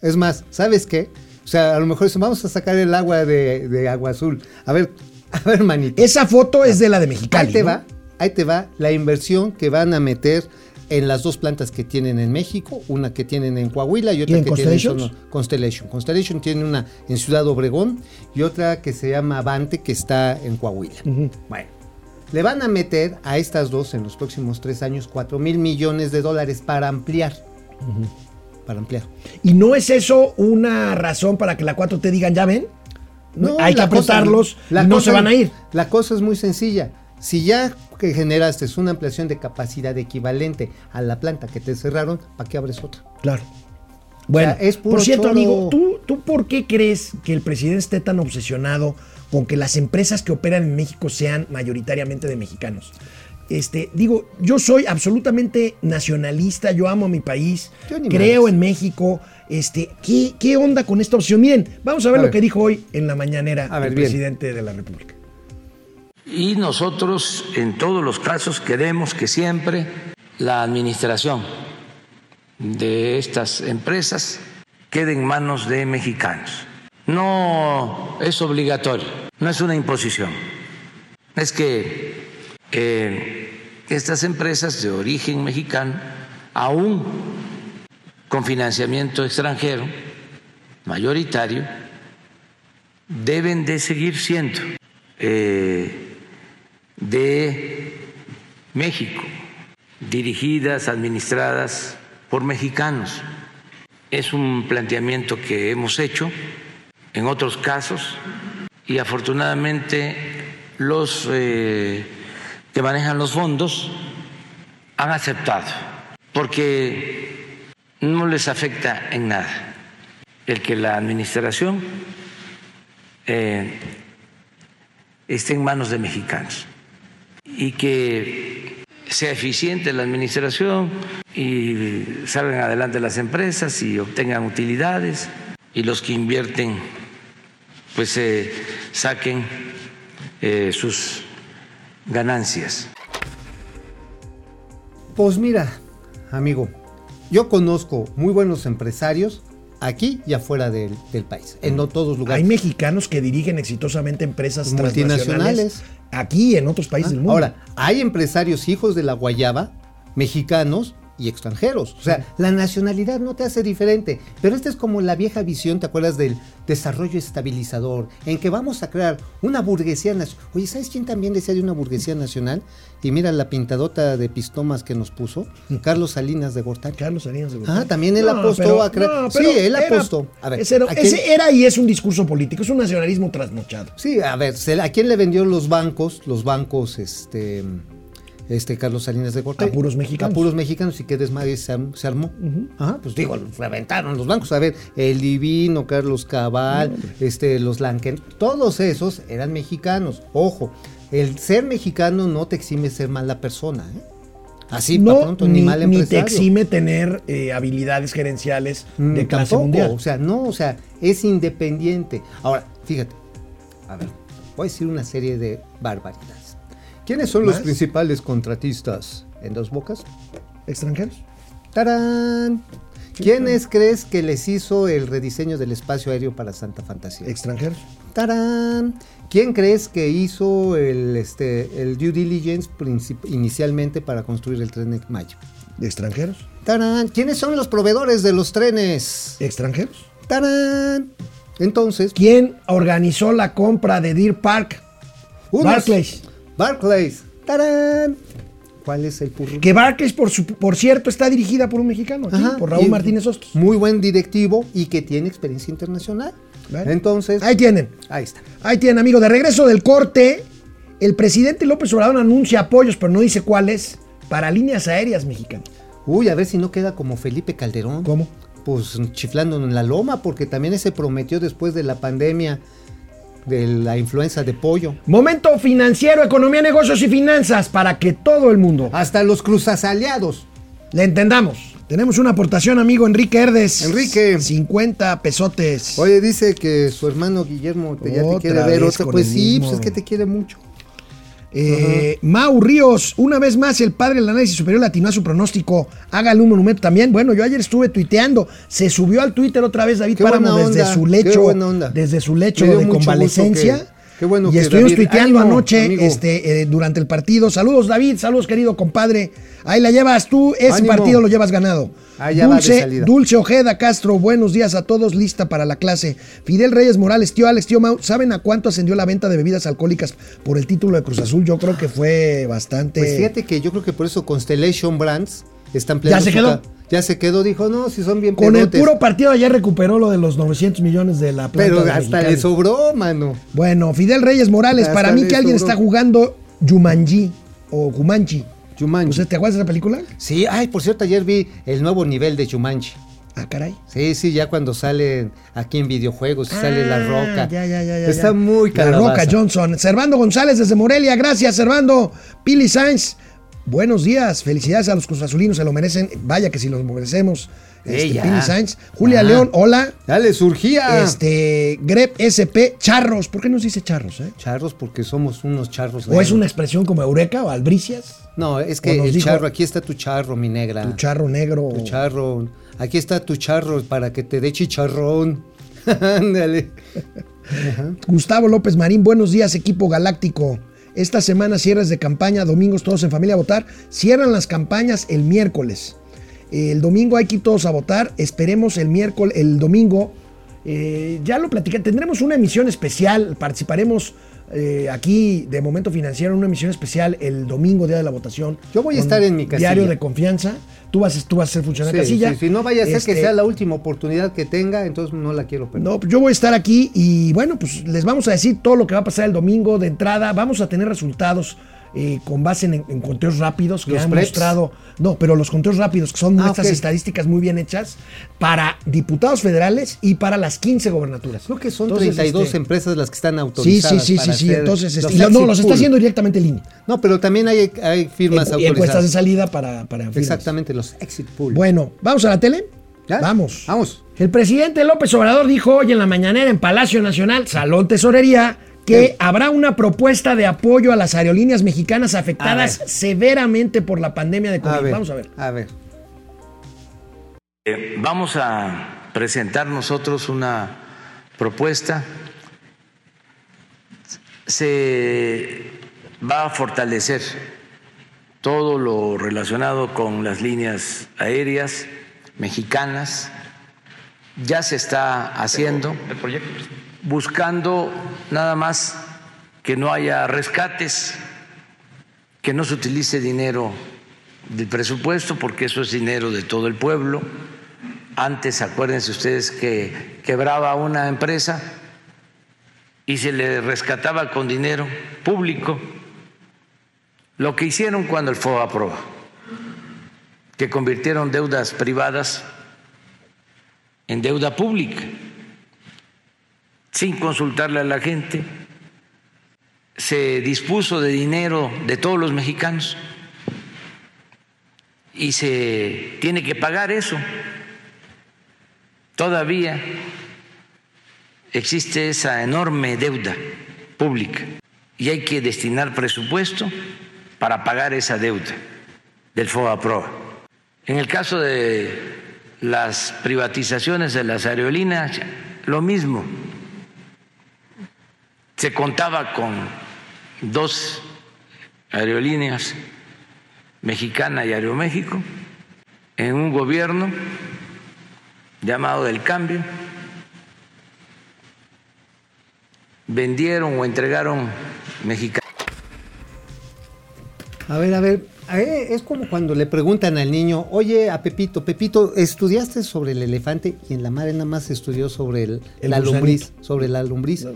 Es más, ¿sabes qué? O sea, a lo mejor dicen, vamos a sacar el agua de, de agua azul. A ver, a ver, manito. Esa foto es de la de Mexicali. ahí te ¿no? va, ahí te va la inversión que van a meter en las dos plantas que tienen en México, una que tienen en Coahuila y otra en que tienen en. Constellation. Constellation tiene una en Ciudad Obregón y otra que se llama Avante que está en Coahuila. Bueno, le van a meter a estas dos en los próximos tres años 4 mil millones de dólares para ampliar. Para ampliar. ¿Y no es eso una razón para que la 4 te digan, ya ven? Hay que cosa- apretarlos la no cosa- se van a ir. La cosa es muy sencilla. Si ya que generaste una ampliación de capacidad equivalente a la planta que te cerraron, ¿para qué abres otra? Claro. Bueno, es puro por cierto, choro. amigo, ¿tú, ¿tú por qué crees que el presidente esté tan obsesionado con que las empresas que operan en México sean mayoritariamente de mexicanos? Este, digo, yo soy absolutamente nacionalista, yo amo a mi país, creo en México. Este, ¿qué, ¿Qué onda con esta opción? Bien, vamos a ver A lo ver. que dijo hoy en la mañanera A ver, el bien. presidente de la República. Y nosotros en todos los casos queremos que siempre la administración de estas empresas quede en manos de mexicanos. No es obligatorio, no es una imposición. Es que eh, estas empresas de origen mexicano, aún con financiamiento extranjero mayoritario, deben de seguir siendo eh, de México, dirigidas, administradas por mexicanos. Es un planteamiento que hemos hecho en otros casos y afortunadamente los eh, que manejan los fondos han aceptado porque no les afecta en nada el que la administración eh, esté en manos de mexicanos y que sea eficiente la administración y salgan adelante las empresas y obtengan utilidades y los que invierten pues eh, saquen eh, sus ganancias. Pues mira, amigo, yo conozco muy buenos empresarios aquí y afuera del, del país, en no todos Hay lugares. mexicanos que dirigen exitosamente empresas Multinacionales. Aquí en otros países del mundo. Ahora, hay empresarios hijos de la guayaba mexicanos y extranjeros. O sea, la nacionalidad no te hace diferente. Pero esta es como la vieja visión, ¿te acuerdas del desarrollo estabilizador? En que vamos a crear una burguesía nacional. Oye, ¿sabes quién también decía de una burguesía nacional? Y mira la pintadota de pistomas que nos puso, Carlos Salinas de Gortari. Carlos Salinas de Gortari. Ah, también él No, apostó pero- a crear. no, sí, él era- apostó. A ver, ese, era, ¿a quién- ese era y es un discurso político, es un nacionalismo trasnochado. Sí, a ver, ¿a quién le vendió los bancos? Los bancos, este, este Carlos Salinas de Gortari. A puros mexicanos. A puros mexicanos y qué desmadre se, se armó. Ajá, pues digo, reventaron los bancos. A ver, el Divino, Carlos Cabal, este, los Lanken, todos esos eran mexicanos. Ojo, el ser mexicano no te exime ser mala persona, ¿eh? Así, no, pronto, ni, ni, mal ni te empresario. exime tener eh, habilidades gerenciales Mm, de clase tampoco, mundial. O sea, no, o sea, es independiente. Ahora, fíjate, a ver, voy a decir una serie de barbaridades. ¿Quiénes son los principales contratistas en Dos Bocas? ¿Extranjeros? ¡Tarán! ¿Quiénes crees que les hizo el rediseño del espacio aéreo para Santa Fantasía? ¿Extranjeros? ¡Tarán! ¿Quién crees que hizo el, este, el due diligence inicialmente para construir el tren Maya? ¿Extranjeros? ¡Tarán! ¿Quiénes son los proveedores de los trenes? ¿Extranjeros? ¡Tarán! Entonces, ¿Quién organizó la compra de Deer Park? Barclays. Barclays. ¡Tarán! ¿Cuál es el purro? Que Barclays, por, su- por cierto, está dirigida por un mexicano, aquí, Ajá, por Raúl Martínez Hostos. Muy buen directivo y que tiene experiencia internacional. Entonces, Ahí tienen. ahí está. Ahí tienen, amigo. De regreso del corte, el presidente López Obrador anuncia apoyos, pero no dice cuáles, para líneas aéreas mexicanas. Uy, a ver si no queda como Felipe Calderón. ¿Cómo? Pues chiflando en la loma, porque también se prometió después de la pandemia de la influenza de pollo. Momento financiero, economía, negocios y finanzas para que todo el mundo Hasta los cruzas aliados. le entendamos. Tenemos una aportación, amigo Enrique Herdes. Enrique. 50 pesotes. Oye, dice que su hermano Guillermo te, ya te quiere ver otra. Pues sí, pues es que te quiere mucho. Eh, Mau Ríos, una vez más el padre del análisis superior latinó a su pronóstico. Hágale un monumento también. Bueno, yo ayer estuve tuiteando. Se subió al Twitter otra vez David Qué Páramo desde su lecho. Desde su lecho de convalecencia. Qué bueno y que estuvimos David- tuiteando ánimo, anoche amigo. este, eh, durante el partido. Saludos, David. Saludos, querido compadre. Ahí la llevas tú. Ese Ánimo. partido lo llevas ganado. Ah, ya va Dulce, salida. Dulce Ojeda Castro, buenos días a todos, lista para la clase. Fidel Reyes Morales, tío Alex, tío Mau, ¿saben a cuánto ascendió la venta de bebidas alcohólicas por el título de Cruz Azul? Yo creo que fue bastante. Pues fíjate que yo creo que por eso Constellation Brands está empleando. ¿Ya se quedó? ca- Ya se quedó, dijo, no, si son bien Con el puro partido ayer recuperó lo de los 900 millones de la planta Pero hasta Mexicali. le sobró, mano. Bueno, Fidel Reyes Morales, Hasta para mí le que alguien sobró. está jugando Jumanji o Jumanji. Jumanji. ¿Usted te acuerdas de esa película? Sí, ay, por cierto, ayer vi el nuevo nivel de Jumanji. Ah, caray. Sí, sí, ya cuando salen aquí en videojuegos, sale La Ah, Roca. Ya, ya, ya, ya. Está ya. muy La calabaza. Roca Johnson. Servando González desde Morelia. Gracias, Servando. Pili Sainz. Buenos días. Felicidades a los cruzazulinos. Se lo merecen. Vaya que si los merecemos. Este. Pili Sainz. Julia Ah. León. Hola. Dale, surgía. Este. Grep SP. Charros. ¿Por qué nos dice charros, eh? Charros porque somos unos charros. ¿O es una expresión como Eureka o albricias? No, es que el dijo- charro, aquí está tu charro, mi negra. Tu charro negro. Tu charro. Aquí está tu charro para que te dé chicharrón. Ándale. Gustavo López Marín, buenos días, equipo galáctico. Esta semana cierres de campaña, domingos todos en familia a votar. Cierran las campañas el miércoles. El domingo hay que ir todos a votar. Esperemos el miércoles, el domingo. eh, ya lo platicé, tendremos una emisión especial. Participaremos eh, aquí de Momento Financiero en una emisión especial el domingo, día de la votación. Yo voy a estar en mi casilla. Diario de confianza. Tú vas, tú vas a ser funcionario de Sí, casilla. sí, sí, no vaya a ser Este, que sea la última oportunidad que tenga, entonces no la quiero perder. no, yo voy a estar aquí y bueno, pues les vamos a decir todo lo que va a pasar el domingo de entrada. Vamos a tener resultados eh, con base en, en conteos rápidos que Los han preps. mostrado. No, pero los conteos rápidos, que son Ah, nuestras ok. estadísticas muy bien hechas para diputados federales y para las 15 gobernaturas. Creo que son Entonces, 32 este, empresas las que están Sí, autorizadas. sí, sí, sí, para sí. hacer Entonces, este, los y lo- no, los está haciendo directamente el INE. No, pero también hay, hay firmas y autorizadas. encuestas de salida para, para firmas. Exactamente, los exit pool. Bueno, ¿vamos a la tele? ¿Ya? Vamos. Vamos. El presidente López Obrador dijo hoy en la mañanera en Palacio Nacional, Salón Tesorería, que habrá una propuesta de apoyo a las aerolíneas mexicanas afectadas severamente por la pandemia de COVID. A ver, Vamos a ver. A ver. Eh, Vamos a presentar nosotros una propuesta. Se va a fortalecer todo lo relacionado con las líneas aéreas mexicanas. Ya se está haciendo, buscando nada más que no haya rescates, que no se utilice dinero del presupuesto, porque eso es dinero de todo el pueblo. Antes, acuérdense ustedes que quebraba una empresa y se le rescataba con dinero público lo que hicieron cuando el FOA aprobó, que convirtieron deudas privadas en deuda pública, sin consultarle a la gente, se dispuso de dinero de todos los mexicanos y se tiene que pagar eso. Todavía existe esa enorme deuda pública y hay que destinar presupuesto para pagar esa deuda del FOAPROA. En el caso de las privatizaciones de las aerolíneas, lo mismo. Se contaba con dos aerolíneas, Mexicana y Aeroméxico, en un gobierno llamado del cambio, vendieron o entregaron Mexicana. A ver, a ver, es como cuando le preguntan al niño, oye, a Pepito, Pepito, ¿estudiaste sobre el elefante? Y en la madre nada más estudió sobre el, El la lombriz, sobre la lombriz.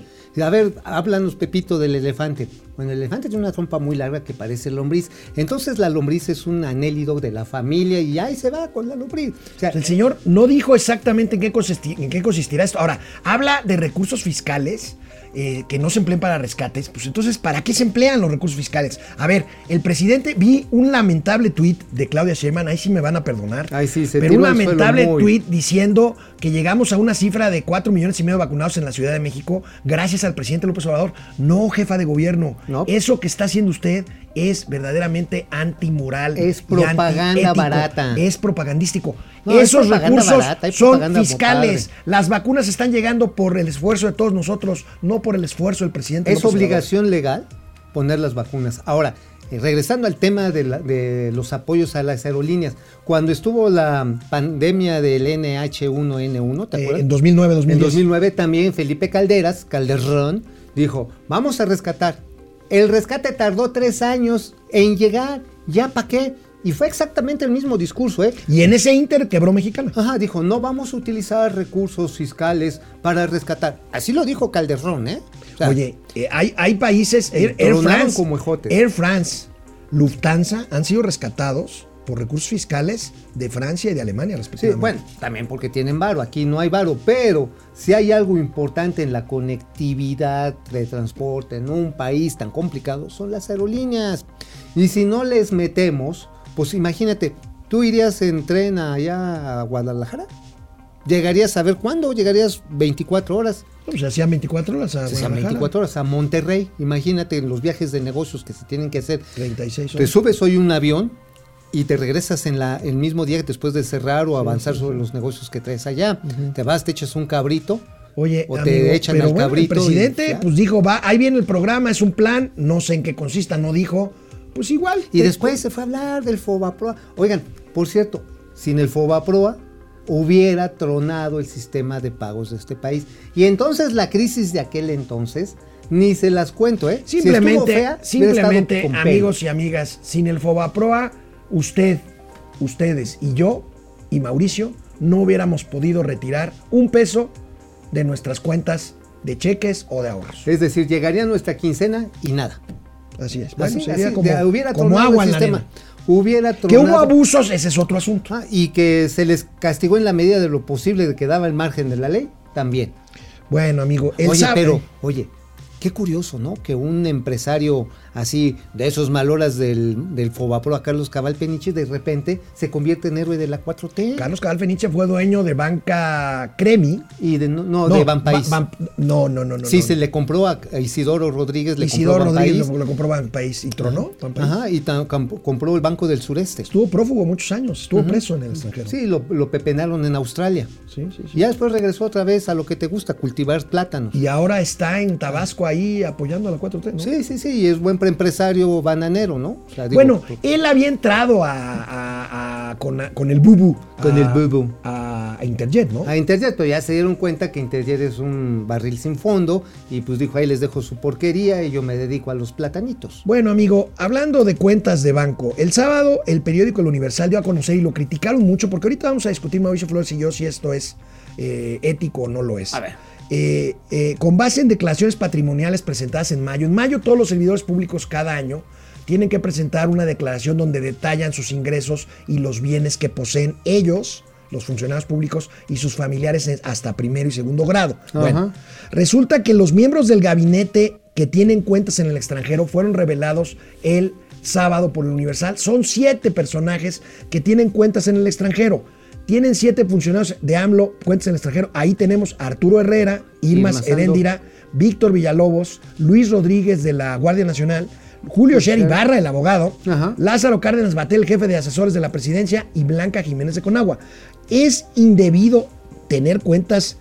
A ver, háblanos, Pepito, del elefante. Bueno, el elefante tiene una trompa muy larga que parece lombriz. Entonces la lombriz es un anélido de la familia y ahí se va con la lombriz. O sea, El señor no dijo exactamente en qué, consisti- en qué consistirá esto. Ahora, habla de recursos fiscales eh, que no se empleen para rescates. Pues entonces, ¿para qué se emplean los recursos fiscales? A ver, el presidente, vi un lamentable tuit de Claudia Sheinbaum, ahí sí me van a perdonar. Ay, sí, se pero un lamentable tuit diciendo que llegamos a una cifra de 4 millones y medio de vacunados en la Ciudad de México gracias al presidente López Obrador. No, jefa de gobierno. No. Eso que está haciendo usted es verdaderamente antimoral. Es propaganda barata. Es propagandístico. No, es Esos propaganda recursos barata, son fiscales. Las vacunas están llegando por el esfuerzo de todos nosotros, no por el esfuerzo del presidente. Es López Obrador. obligación legal poner las vacunas. Ahora, eh, regresando al tema de, la- de los apoyos a las aerolíneas, cuando estuvo la pandemia del NH1N1, ¿te Eh, acuerdas? en 2009, 2010. En 2009 también Felipe Calderas, Calderón, dijo, vamos a rescatar. El rescate tardó tres años en llegar, ¿ya para qué? Y fue exactamente el mismo discurso, ¿eh? Y en ese inter quebró Mexicana. Ajá, dijo, no vamos a utilizar recursos fiscales para rescatar. Así lo dijo Calderón, ¿eh? O sea, Oye, eh, hay, hay países, Air, Air France, como. Air France, Lufthansa han sido rescatados por recursos fiscales de Francia y de Alemania, Sí, respectivamente. bueno, también porque tienen varo, aquí no hay varo, pero si hay algo importante en la conectividad de transporte en un país tan complicado, son las aerolíneas. Y si no les metemos, pues imagínate, ¿tú irías en tren allá a Guadalajara? ¿Llegarías a ver cuándo? ¿Llegarías 24 horas? Pues hacían 24 horas a Se hacían Guadalajara. 24 horas a Monterrey. Imagínate los viajes de negocios que se tienen que hacer. 36 Te horas. subes hoy un avión y te regresas en la, el mismo día después de cerrar o avanzar sobre los negocios que traes allá. Te vas, te echas un cabrito. Oye, o te amigo, echan pero al bueno, cabrito. el y presidente ya. pues dijo, va, ahí viene el programa, es un plan, no sé en qué consista, no dijo, pues igual. Y después se fue a hablar del Fobaproa. Oigan, por cierto, sin el Fobaproa hubiera tronado el sistema de pagos de este país. Y entonces la crisis de aquel entonces, ni se las cuento, ¿eh? Si Simplemente, fea, simplemente, amigos y amigas, sin el Fobaproa, usted, ustedes y yo y Mauricio no hubiéramos podido retirar un peso de nuestras cuentas de cheques o de ahorros. Es decir, llegaría nuestra quincena y nada. Así es. Bueno, Así, sería así, como, de- hubiera como agua el sistema. Hubiera Que hubo abusos, ese es otro asunto. Ah, y que se les castigó en la medida de lo posible de que daba el margen de la ley, también. Bueno, amigo, él Oye, sabe- pero, oye, qué curioso, ¿no? Que un empresario así, de esos maloras del, del Fobapro a Carlos Cabal Peniche, de repente se convierte en héroe de la 4T. Carlos Cabal Feniche fue dueño de Banca Cremi. Y de, no, no, de Banpaís. Ba- Ban- no, no, no, no. sí, no. se le compró a Isidoro Rodríguez, le Isidoro compró Rodríguez lo, compró Banpaís y tronó. Banpaís. Ajá, y compró el Banco del Sureste. Estuvo prófugo muchos años, estuvo preso en el extranjero. Sí, lo, lo pepenaron en Australia. sí, sí, sí. Y ya después regresó otra vez a lo que te gusta, cultivar plátanos. Y ahora está en Tabasco ahí apoyando a la 4T, ¿no? Sí, sí, sí, y es buen empresario bananero, ¿no? O sea, digo, bueno, él había entrado a, a- a- con, con el bubu. Con a- el bubu. A, a Interjet, ¿no? a Interjet, pero ya se dieron cuenta que Interjet es un barril sin fondo y pues dijo, ahí les dejo su porquería y yo me dedico a los platanitos. Bueno, amigo, hablando de cuentas de banco, el sábado el periódico El Universal dio a conocer y lo criticaron mucho, porque ahorita vamos a discutir, Mauricio Flores y yo, si esto es eh, ético o no lo es. A ver. Eh, eh, con base en declaraciones patrimoniales presentadas en mayo, en mayo todos los servidores públicos cada año tienen que presentar una declaración donde detallan sus ingresos y los bienes que poseen ellos, los funcionarios públicos y sus familiares hasta primero y segundo grado. Bueno, resulta que los miembros del gabinete que tienen cuentas en el extranjero fueron revelados el sábado por el Universal. Son siete personajes que tienen cuentas en el extranjero. Tienen siete funcionarios de AMLO, cuentas en el extranjero. Ahí tenemos a Arturo Herrera, Irma Irma Sando. Heréndira, Víctor Villalobos, Luis Rodríguez de la Guardia Nacional, Julio Sher Ibarra, el abogado, Ajá. Lázaro Cárdenas Batel, jefe de asesores de la presidencia, y Blanca Jiménez de Conagua. ¿Es indebido tener cuentas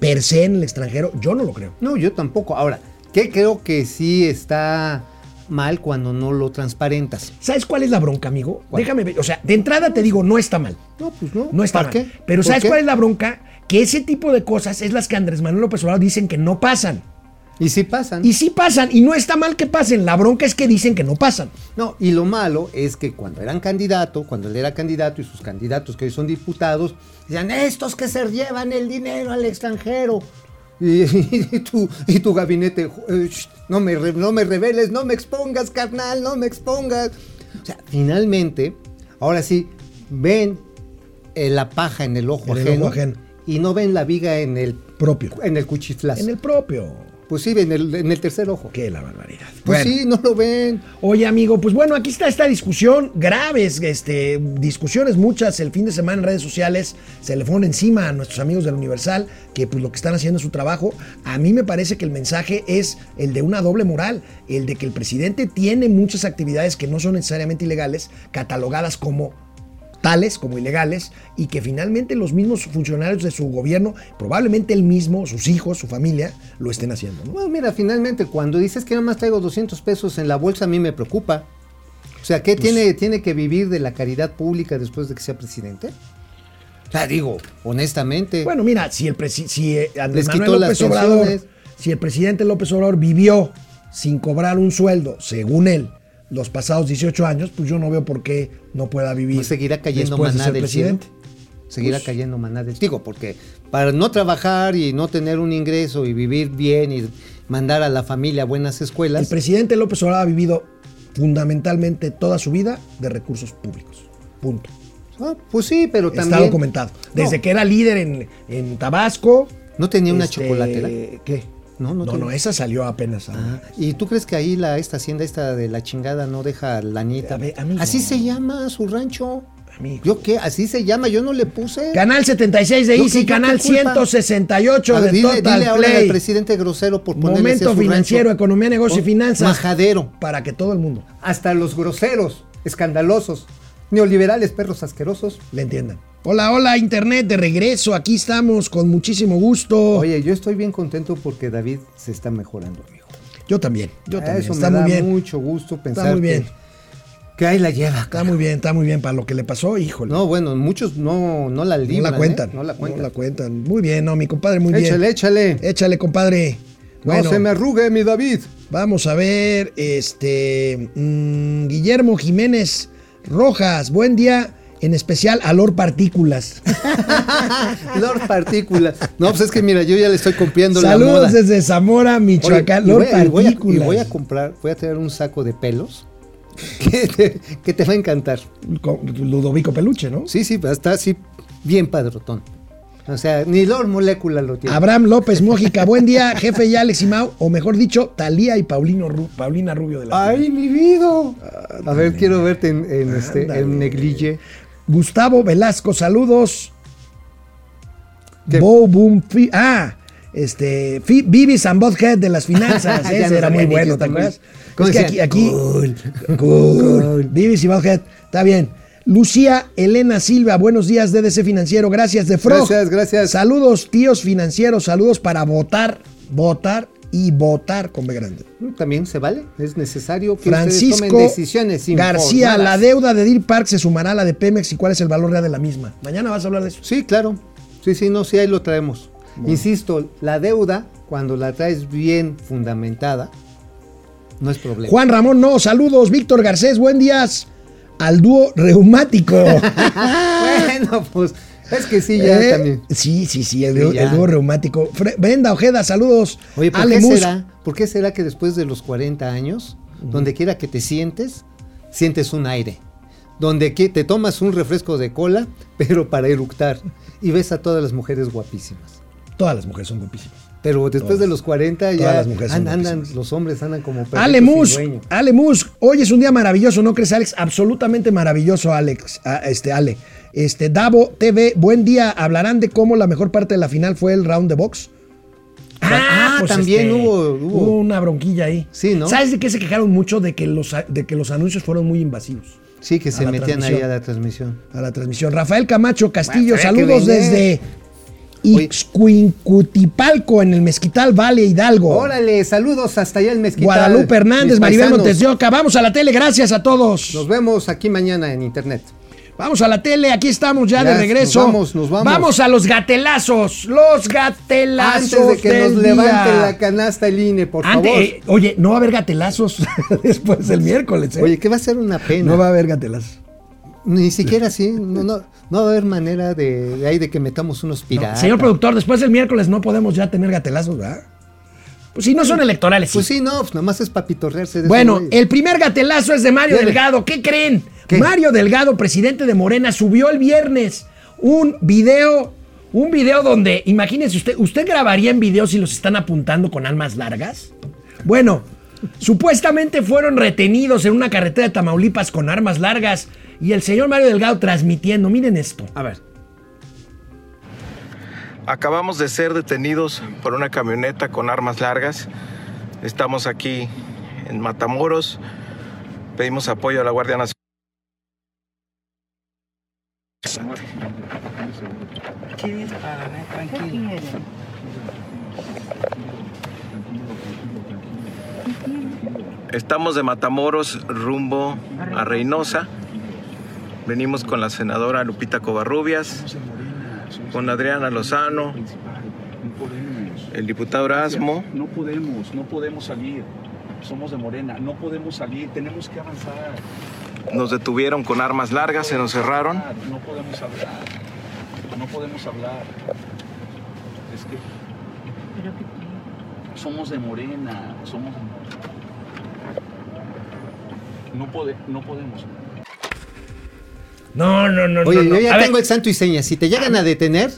per se en el extranjero? Yo no lo creo. No, yo tampoco. Ahora, ¿qué creo que sí está mal cuando no lo transparentas? ¿Sabes cuál es la bronca, amigo? ¿Cuál? Déjame ver. O sea, de entrada te digo, no está mal. No, pues no. No está ¿Para mal. qué? Pero ¿Por ¿sabes qué? cuál es la bronca? Que ese tipo de cosas es las que Andrés Manuel López Obrador dicen que no pasan. Y sí pasan. Y sí pasan, y no está mal que pasen. La bronca es que dicen que no pasan. No, y lo malo es que cuando eran candidato, cuando él era candidato y sus candidatos que hoy son diputados, decían, estos que se llevan el dinero al extranjero. Y, y tu, y tu gabinete, "Eh, no, me, no me reveles, no me expongas, carnal, no me expongas. O sea, finalmente, ahora sí, ven eh, la paja en el ojo, En el ajeno, ojo ajeno. y no ven la viga en el, Propio. en el cuchiflazo. En el propio. Pues sí, en el, en el tercer ojo. Qué la barbaridad. Pues Bueno. sí, no lo ven. Oye, amigo, pues bueno, aquí está esta discusión, graves, este, discusiones muchas el fin de semana en redes sociales, se le fueron encima a nuestros amigos del Universal, que pues lo que están haciendo es su trabajo. A mí me parece que el mensaje es el de una doble moral, el de que el presidente tiene muchas actividades que no son necesariamente ilegales, catalogadas como tales como ilegales y que finalmente los mismos funcionarios de su gobierno, probablemente él mismo, sus hijos, su familia, lo estén haciendo. ¿no? Bueno, mira, finalmente, cuando dices que nada más traigo 200 pesos en la bolsa, a mí me preocupa. O sea, ¿qué Pues tiene, tiene que vivir de la caridad pública después de que sea presidente? O sea, digo, honestamente. Bueno, mira, si el si eh, Andrés Manuel López Obrador, si el presidente López Obrador vivió sin cobrar un sueldo, según él, los pasados 18 años, pues yo no veo por qué no pueda vivir. pues seguirá cayendo después de maná ser del presidente. cielo. Seguirá Pues- cayendo maná del Digo, porque para no trabajar y no tener un ingreso y vivir bien y mandar a la familia a buenas El escuelas, presidente López Obrador ha vivido fundamentalmente toda su vida de recursos públicos. Punto. ah, pues sí, pero Está también. documentado. Desde No. que era líder en, en Tabasco. ¿No tenía una este, chocolatera? ¿Qué? No, no no, tenía. no, esa salió apenas. Ah, ¿Y tú crees que ahí la esta hacienda esta de la chingada no deja la nieta? A ver. Así se llama su rancho. Amigo. ¿Yo qué? Así se llama, yo no le puse. Canal 76 de ¿Yo Easy, canal qué culpa? 168 A ver, de dile, Total dile ahora al Play. presidente grosero por Momento su financiero, rancho. economía, negocio y Oh, finanzas. Majadero. Para que todo el mundo Hasta los groseros, escandalosos, neoliberales, perros asquerosos. le entiendan. Hola, hola, Internet, de regreso. Aquí estamos con muchísimo gusto. Oye, yo estoy bien contento porque David se está mejorando, amigo. yo también, yo también. Eso está me muy da bien. mucho gusto pensar Está muy bien. que, que ahí la lleva. Está muy bien, está muy bien. Para lo que le pasó, híjole. No, bueno, muchos no, no la No libran. la cuentan. ¿eh? No la cuentan. cuentan. Muy bien, no, mi compadre, muy échale, bien. échale. Échale, compadre. Bueno, No se me arrugue, mi David. vamos a ver, este, mm, Guillermo Jiménez Rojas, buen día, en especial a Lord Partículas. Lord Partículas. No, pues es que mira, yo ya le estoy copiando la moda. Saludos desde Zamora, Oye, Michoacán, y Lord voy y voy a- Partículas. Y voy a comprar, voy a traer un saco de pelos que te, que te va a encantar. Ludovico Peluche, ¿no? Sí, sí, pero está así bien padrotón. O sea, ni Lord Molécula lo tiene. Abraham López Mójica, buen día, jefe y Alex y Mau, o mejor dicho, Talía y Paulino Ru- Paulina Rubio de la ¡Ay, mi vida! A ver, quiero verte en, en este, en neglige. Gustavo Velasco, saludos. ¿Qué? Bo Boom Fi- Ah, este. Fi- Bibis and Bothead de las finanzas. Ese era muy bueno, qué ¿te acuerdas? muy- ¿Cómo Es que aquí. aquí Cool. Cool. Bibis y Bothead. Está bien. Lucía Elena Silva, buenos días, DDC Financiero. Gracias, de Frog. Gracias, gracias. Saludos, tíos financieros. Saludos para votar, votar y votar con B grande. También se vale, es necesario que Francisco tomen decisiones García, informadas. la deuda de Deer Park se sumará a la de Pemex y cuál es el valor real de la misma. Mañana vas a hablar de eso. Sí, claro. Sí, sí, no, sí, ahí lo traemos. Insisto, la deuda, cuando la traes bien fundamentada, no es problema. Juan Ramón, no, saludos. Víctor Garcés, buen días al dúo reumático. bueno, pues es que sí, ya Eh, también. Sí, sí, sí, el, Sí, el ya. dúo reumático. Fre- Brenda Ojeda, saludos. Oye, ¿por Ale qué, Mus- será, ¿por qué será que después de los 40 años, donde quiera que te sientes, sientes un aire? Donde que te tomas un refresco de cola, pero para eructar, y ves a todas las mujeres guapísimas. Todas las mujeres son guapísimas. Pero después Todas. de los 40 Todas ya las mujeres andan, los hombres andan como Ale Mus. Ale Mus, hoy es un día maravilloso, ¿no crees, Alex? Absolutamente maravilloso, Alex. Este, Ale. Este, Davo TV, buen día. Hablarán de cómo la mejor parte de la final fue el round de box. Ah, también hubo- hubo. una bronquilla ahí. Sí, ¿no? ¿Sabes de qué se quejaron mucho? De que los, de que los anuncios fueron muy invasivos Sí, que se metían ahí a la transmisión. a la transmisión. Rafael Camacho Castillo, Bueno, saludos desde. Ixcuincutipalco en el Mezquital Valle Hidalgo. Órale, saludos hasta allá el mezquital. Guadalupe Hernández, Maribel. Montes de Oca. Vamos a la tele, gracias a todos. Nos vemos aquí mañana en internet. Vamos a la tele, aquí estamos ya, Ya, de regreso. nos vamos, nos vamos. Vamos a los gatelazos, los gatelazos. Antes de que del nos día. levante la canasta el INE, por Antes- favor. eh, oye, no va a haber gatelazos después del miércoles. ¿eh? Oye, que va a ser una pena. no va a haber gatelazos. Ni siquiera así. No, no, no va a haber manera de, de ahí de que metamos unos No, piratas. señor productor, después del miércoles no podemos ya tener gatelazos, ¿verdad? Pues si no son electorales, sí. Pues sí, no, pues nada más es para pitorrearse de Bueno, el primer gatelazo es de Mario Dele. Delgado. ¿Qué creen? ¿Qué? Mario Delgado, presidente de Morena, subió el viernes un video, un video donde, imagínense usted, ¿usted grabaría en video si los están apuntando con armas largas? Bueno, supuestamente fueron retenidos en una carretera de Tamaulipas con armas largas y el señor Mario Delgado transmitiendo, miren esto. A ver. Acabamos de ser detenidos por una camioneta con armas largas. Estamos aquí en Matamoros. Pedimos apoyo a la Guardia Nacional. Estamos de Matamoros rumbo a Reynosa. Venimos con la senadora Lupita Covarrubias, con Adriana Lozano, el diputado Erasmo. No podemos, no podemos salir. Somos de Morena, no podemos salir, tenemos que avanzar. Nos detuvieron con armas largas, se nos cerraron. No podemos hablar. No podemos hablar. Es que somos de Morena, somos. No, pode- no podemos. No, no, no, Oye, no. no. yo ya A ver, tengo el santo y seña. Si te llegan a detener,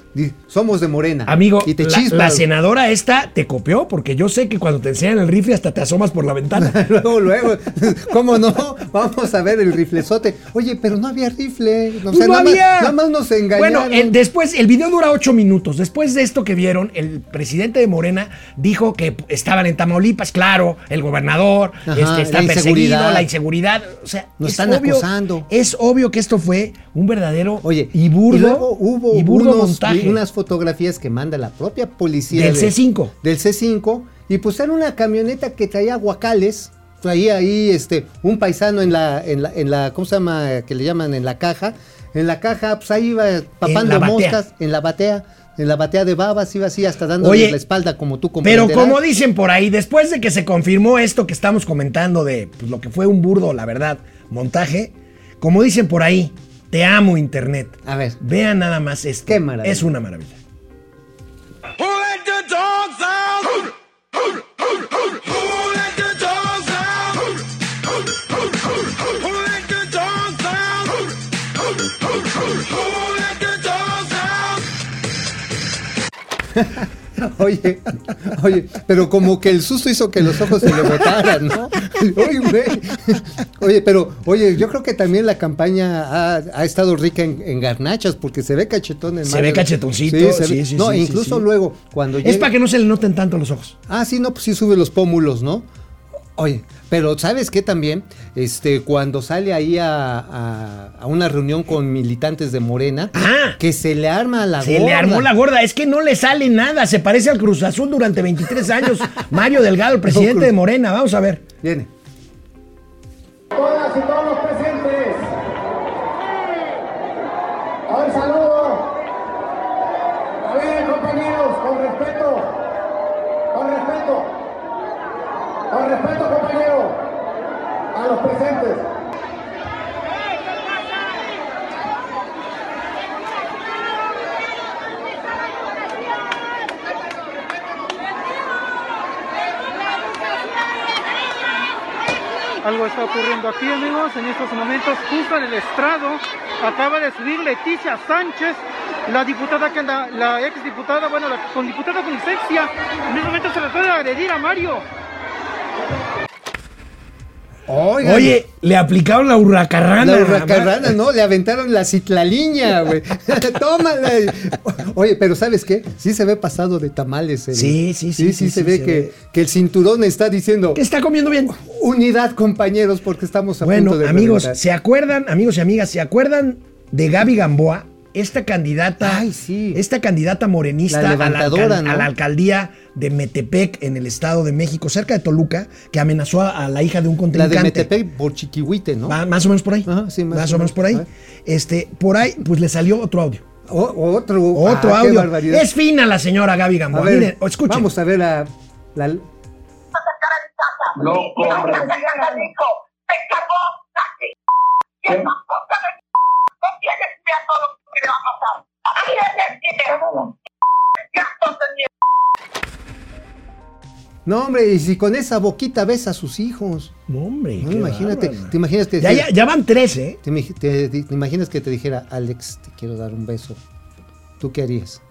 somos de Morena. Amigo, y te la, la senadora esta te copió porque yo sé que cuando te enseñan el rifle hasta te asomas por la ventana. luego, luego. ¿Cómo no? Vamos a ver el riflezote. Oye, pero no había rifle. O Pues sea, no nada, había. Más, nada más nos engañaron. Bueno, el- después, el video dura ocho minutos. Después de esto que vieron, el presidente de Morena dijo que estaban en Tamaulipas, claro, el gobernador Ajá, este, está la perseguido, la inseguridad. O sea, Nos es están obvio, acosando. Es obvio que esto fue un verdadero Oye, y burdo, luego hubo y burdo unos- montaje. unas fotografías que manda la propia policía Del de- C5. Del C5 y pues era una camioneta que traía guacales, traía ahí este un paisano en la en la en la ¿cómo se llama? que le llaman en la caja. En la caja pues ahí iba papando moscas en la batea, en la batea de babas iba así hasta dándole la espalda como tú Pero comprenderás. como dicen por ahí, después de que se confirmó esto que estamos comentando de pues, lo que fue un burdo, la verdad, montaje, como dicen por ahí, te amo Internet. A ver. Vean nada más esto. Qué maravilla. Es una maravilla. Oye, oye, pero como que el susto hizo que los ojos se le botaran, ¿no? Oye, güey. Oye, pero, oye, yo creo que también la campaña ha, ha estado rica en, en garnachas, porque se ve cachetón en Se Mario. ve cachetoncito, se sí, ve- sí, No, sí, sí, incluso luego, cuando Es para que no se le noten tanto los ojos. Ah, sí, no, pues sí sube los pómulos, ¿no? Oye, pero ¿sabes qué también? Este, cuando sale ahí a, a- a una reunión con militantes de Morena, Ah. que se le arma la Se le gorda. armó la gorda. Es que no le sale nada. Se parece al Cruz Azul durante 23 años. Mario Delgado, el presidente de Morena. Vamos a ver. Viene. Todas y todos los presentes. Un saludo. A ver, compañeros, con respeto. Con respeto. Con respeto, compañero. A los presentes. Algo está ocurriendo aquí, amigos, en estos momentos, justo en el estrado, acaba de subir Leticia Sánchez, la diputada que anda, la ex diputada, bueno, la con diputada con licencia, en estos momentos se le puede agredir a Mario. Oigan, Oye, le aplicaron la hurracarrana. La hurracarrana, ¿no? Le aventaron la citlaliña, güey. Tómala. Oye, pero ¿sabes qué? Sí se ve pasado de tamales. el- Sí, sí, sí, Sí, sí, sí, se sí, ve se que, ve. que el cinturón está diciendo Que está comiendo bien. unidad, compañeros, porque estamos a Bueno, punto de amigos, reventar. ¿se acuerdan, amigos y amigas, ¿se acuerdan de Gaby Gamboa? Esta candidata, Ay, sí. esta candidata morenista La a, la levantadora, alcal- ¿no? a la alcaldía de Metepec en el Estado de México, cerca de Toluca, que amenazó a, a la hija de un La contrincante. de Metepec por Chiquihuite, ¿no? Va- más o menos por ahí. Ajá, sí, más, o menos por ahí. Este, por ahí, pues le salió otro audio. O- otro Otro ah, qué audio. Es fina la señora Gaby A Gamboa. ver, Miren, escuchen. Vamos a ver la, la- No Saki. Y esa puta de no hombre, y si con esa boquita ves a sus hijos. No, hombre. No, imagínate, bárbaro. te imaginas que Ya, ya, ya van tres, ¿eh? Te, imagi- te- te imaginas que te dijera, Alex, te quiero dar un beso. ¿Tú qué harías?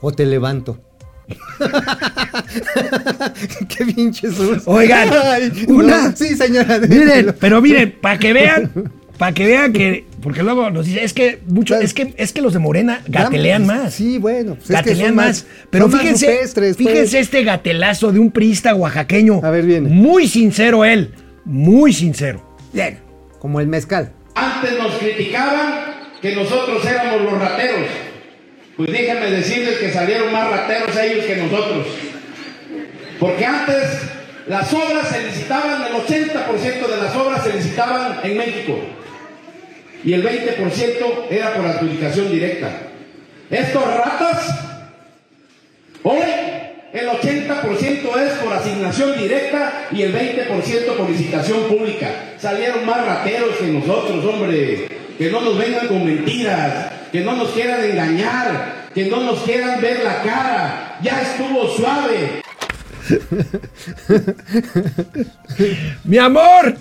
O te levanto. qué pinches son. Oigan, Ay, una- no, sí, señora. Miren, pero miren, para que vean, para que vean que, porque luego nos dice, es que mucho, es que, es que los de Morena gatelean más. Sí, bueno. pues es que gatelean son más. Pero más fíjense, rupestres, pues. fíjense este gatelazo de un priista oaxaqueño. A ver, viene. Muy sincero él, muy sincero. Bien, como el mezcal. Antes nos criticaban que nosotros éramos los rateros. Pues déjenme decirles que salieron más rateros ellos que nosotros. Porque antes las obras se licitaban, el 80% de las obras se licitaban en México. Y el 20% era por adjudicación directa. Estos ratas, hoy el 80% es por asignación directa y el 20% por licitación pública. Salieron más rateros que nosotros, hombre. Que no nos vengan con mentiras, que no nos quieran engañar, que no nos quieran ver la cara. Ya estuvo suave. Mi amor,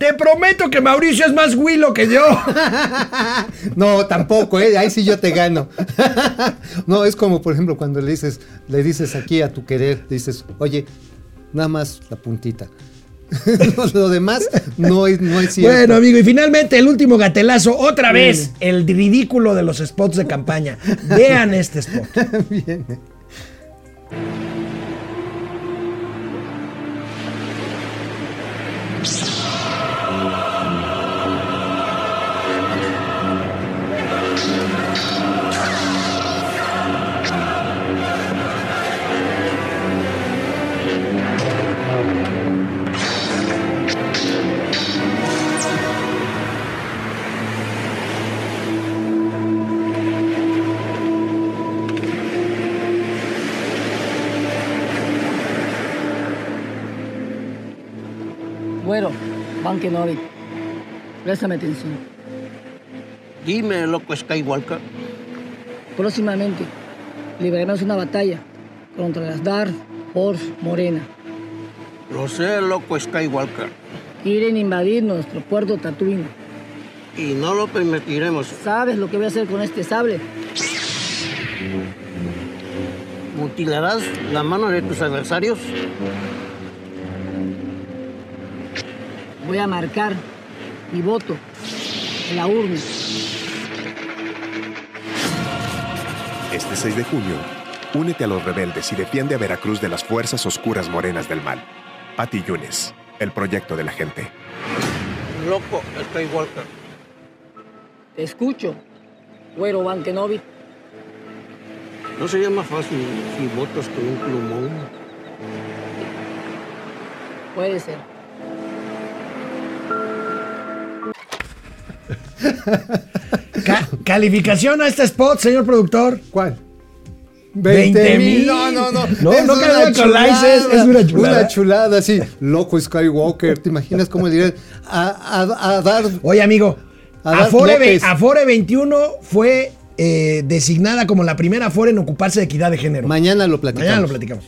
te prometo que Mauricio es más huilo que yo. No, tampoco, ¿eh? ahí sí yo te gano. No, es como, por ejemplo, cuando le dices, le dices aquí a tu querer, dices, oye, nada más la puntita. Lo demás no es, no es cierto. Bueno, amigo, y finalmente el último gatelazo, otra vez, el ridículo de los spots de campaña. Vean este spot. Viene. Bueno, Bankenori, préstame atención. Dime, loco Skywalker. Próximamente libraremos una batalla contra las Dark Horse Morena. Lo sé, loco Skywalker. Quieren invadir nuestro puerto Tatooine. Y no lo permitiremos. ¿Sabes lo que voy a hacer con este sable? ¿Mutilarás la mano de tus adversarios? Voy a marcar mi voto en la urna. Este 6 de junio, únete a los rebeldes y defiende a Veracruz de las fuerzas oscuras morenas del mal. Pati Yunes, el proyecto de la gente. Loco, Skywalker. Te escucho, güero Bankenovic. ¿No sería más fácil si votas con un plumón? Puede ser. Ca- calificación a este spot, señor productor. ¿Cuál? 20 mil. No, no, no. No, Es no una es- es una chulada. Una chulada, sí. Loco Skywalker. ¿Te imaginas cómo le dirían? A, a- a dar. Oye, amigo, A Afore. Afore 21 fue eh, designada como la primera Afore en ocuparse de equidad de género. Mañana lo platicamos. Mañana lo platicamos.